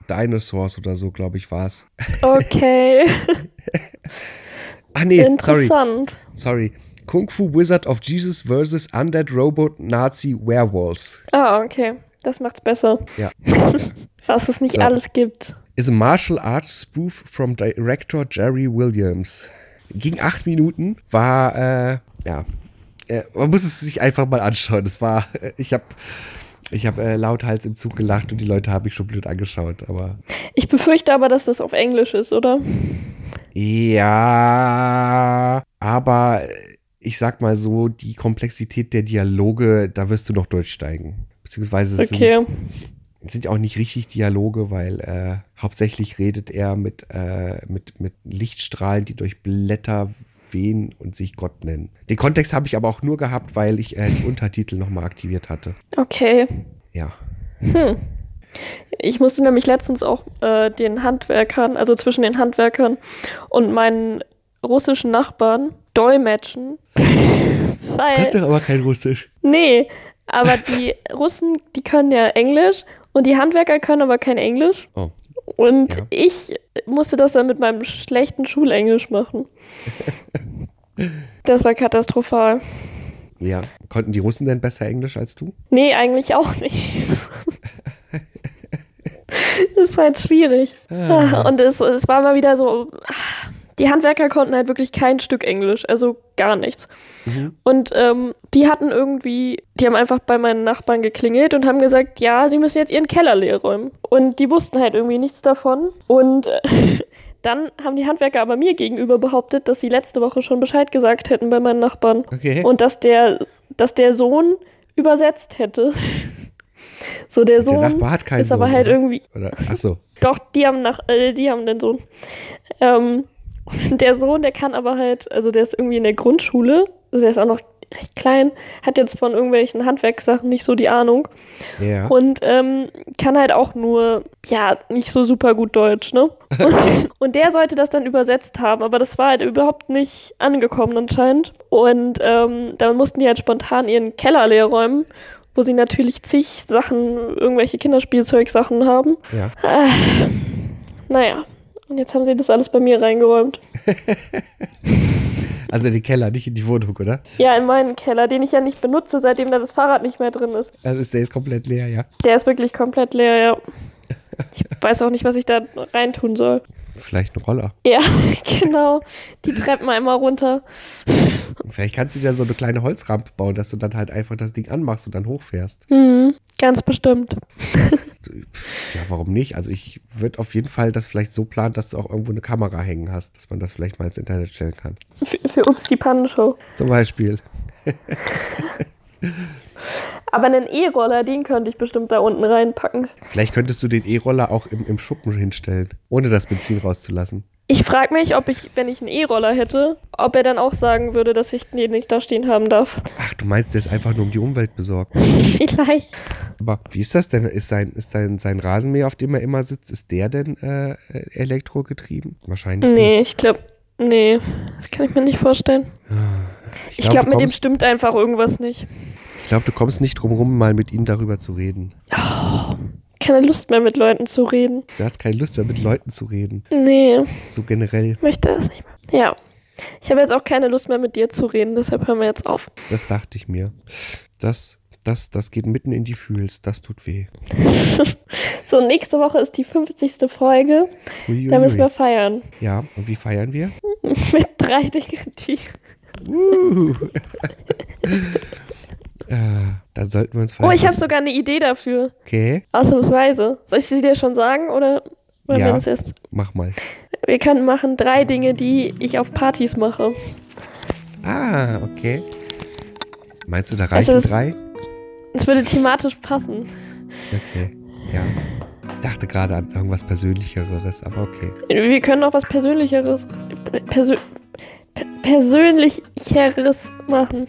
Dinosaurs oder so, glaube ich, war es. Okay, (laughs) Ah, nee, sorry. interessant. Sorry. Kung Fu Wizard of Jesus vs. Undead Robot Nazi Werewolves. Ah, okay. Das macht's besser. Ja. (laughs) Was es nicht So. alles gibt. Is a martial arts spoof from director Jerry Williams. Ging acht Minuten, war, äh, ja, äh, man muss es sich einfach mal anschauen. Das war, äh, ich habe ich hab, äh, lauthals im Zug gelacht und die Leute haben mich schon blöd angeschaut, aber. Ich befürchte aber, dass das auf Englisch ist, oder? Ja, aber ich sag mal so, die Komplexität der Dialoge, da wirst du noch durchsteigen. Beziehungsweise es Okay. sind, sind ja auch nicht richtig Dialoge, weil äh, hauptsächlich redet er mit, äh, mit, mit Lichtstrahlen, die durch Blätter wehen und sich Gott nennen. Den Kontext habe ich aber auch nur gehabt, weil ich äh, die Untertitel nochmal aktiviert hatte. Okay. Ja. Ich musste nämlich letztens auch äh, den Handwerkern, also zwischen den Handwerkern und meinen russischen Nachbarn dolmetschen. (laughs) Weil, doch aber kein Russisch. nee, aber die Russen, die können ja Englisch und die Handwerker können aber kein Englisch. Oh. Und Ja. ich musste das dann mit meinem schlechten Schulenglisch machen. Das war katastrophal. Ja. Konnten die Russen denn besser Englisch als du? Nee, eigentlich auch nicht. (laughs) ist halt schwierig. Ah. Und es, es war mal wieder so, die Handwerker konnten halt wirklich kein Stück Englisch, also gar nichts. Mhm. Und ähm, die hatten irgendwie, die haben einfach bei meinen Nachbarn geklingelt und haben gesagt, ja, sie müssen jetzt ihren Keller leer räumen. Und die wussten halt irgendwie nichts davon. Und äh, (laughs) dann haben die Handwerker aber mir gegenüber behauptet, dass sie letzte Woche schon Bescheid gesagt hätten bei meinen Nachbarn. Okay. Und dass der, dass der Sohn übersetzt hätte. (laughs) So, der der Sohn Nachbar hat keinen ist aber Sohn, halt oder? irgendwie. Oder, ach so. Doch, die haben nach, äh, die haben den Sohn. Ähm, (laughs) der Sohn, der kann aber halt, also der ist irgendwie in der Grundschule, also der ist auch noch recht klein, hat jetzt von irgendwelchen Handwerkssachen nicht so die Ahnung Ja. und ähm, kann halt auch nur, ja, nicht so super gut Deutsch, ne? (laughs) Und, und der sollte das dann übersetzt haben, aber das war halt überhaupt nicht angekommen anscheinend. Und ähm, dann mussten die halt spontan ihren Keller leer räumen, wo sie natürlich zig Sachen, irgendwelche Kinderspielzeugsachen haben. ja. Naja, und jetzt haben sie das alles bei mir reingeräumt. (laughs) Also in den Keller, nicht in die Wohnung, oder? Ja, in meinen Keller, den ich ja nicht benutze, seitdem da das Fahrrad nicht mehr drin ist. Also ist der jetzt komplett leer, ja. Der ist wirklich komplett leer, ja. (laughs) Ich weiß auch nicht, was ich da reintun soll. Vielleicht ein Roller. Ja, (laughs) genau. Die Treppen einmal runter. Vielleicht kannst du dir so eine kleine Holzrampe bauen, dass du dann halt einfach das Ding anmachst und dann hochfährst. Hm, ganz bestimmt. Ja, warum nicht? Also ich würde auf jeden Fall das vielleicht so planen, dass du auch irgendwo eine Kamera hängen hast, dass man das vielleicht mal ins Internet stellen kann. Für, für Ups die Pannenshow. Zum Beispiel. (laughs) Aber einen E-Roller, den könnte ich bestimmt da unten reinpacken. Vielleicht könntest du den E-Roller auch im, im Schuppen hinstellen, ohne das Benzin rauszulassen. Ich frage mich, ob ich, wenn ich einen E-Roller hätte, ob er dann auch sagen würde, dass ich den nicht da stehen haben darf. Ach, du meinst, der ist einfach nur um die Umwelt besorgt. (laughs) Vielleicht. Aber wie ist das denn? Ist sein, ist sein, sein Rasenmäher, auf dem er immer sitzt, ist der denn äh, elektrogetrieben? Wahrscheinlich Nee, nicht. ich glaube, nee, das kann ich mir nicht vorstellen. Ich glaub, glaube, du mit dem stimmt einfach irgendwas nicht. Ich glaube, du kommst nicht drum rum, mal mit ihm darüber zu reden. Keine Lust mehr mit Leuten zu reden. Du hast keine Lust mehr, mit Leuten zu reden. Nee, So generell. möchte das nicht mehr. Ja. Ich habe jetzt auch keine Lust mehr mit dir zu reden, deshalb hören wir jetzt auf. Das dachte ich mir. Das, das, das geht mitten in die Fühls. Das tut weh. (laughs) So, nächste Woche ist die 50. Folge. Uiuiui. Da müssen wir feiern. Ja, und wie feiern wir? (laughs) mit drei Dingen, die. Uh. (laughs) äh, dann sollten wir uns. Oh, ich habe sogar eine Idee dafür. Okay, Ausnahmsweise. Soll ich sie dir schon sagen oder wir Ja. das erst? mach mal. Wir können machen drei Dinge, die ich auf Partys mache. Ah, okay. Meinst du, da reichen Also das- drei? Es würde thematisch passen. Okay, ja. Ich dachte gerade an irgendwas Persönlicheres, aber okay. Wir können auch was Persönlicheres. Persö per- Persönlicheres machen.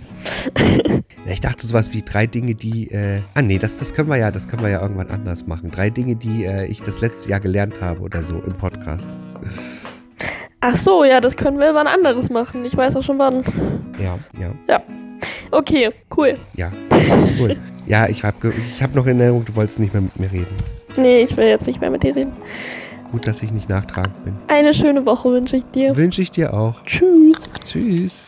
(laughs) Ja, Ich dachte sowas wie drei Dinge, die. Äh, ah, nee, das, das können wir ja, das können wir ja irgendwann anders machen. Drei Dinge, die äh, ich das letzte Jahr gelernt habe oder so im Podcast. Ach so, ja, das können wir wann anderes machen. Ich weiß auch schon wann. Ja, ja, Okay, cool. ja. Cool. Ja, ich habe ich hab noch in Erinnerung, du wolltest nicht mehr mit mir reden. Nee, ich will jetzt nicht mehr mit dir reden. Gut, dass ich nicht nachtragend bin. Eine schöne Woche wünsche ich dir. Wünsche ich dir auch. Tschüss. Tschüss.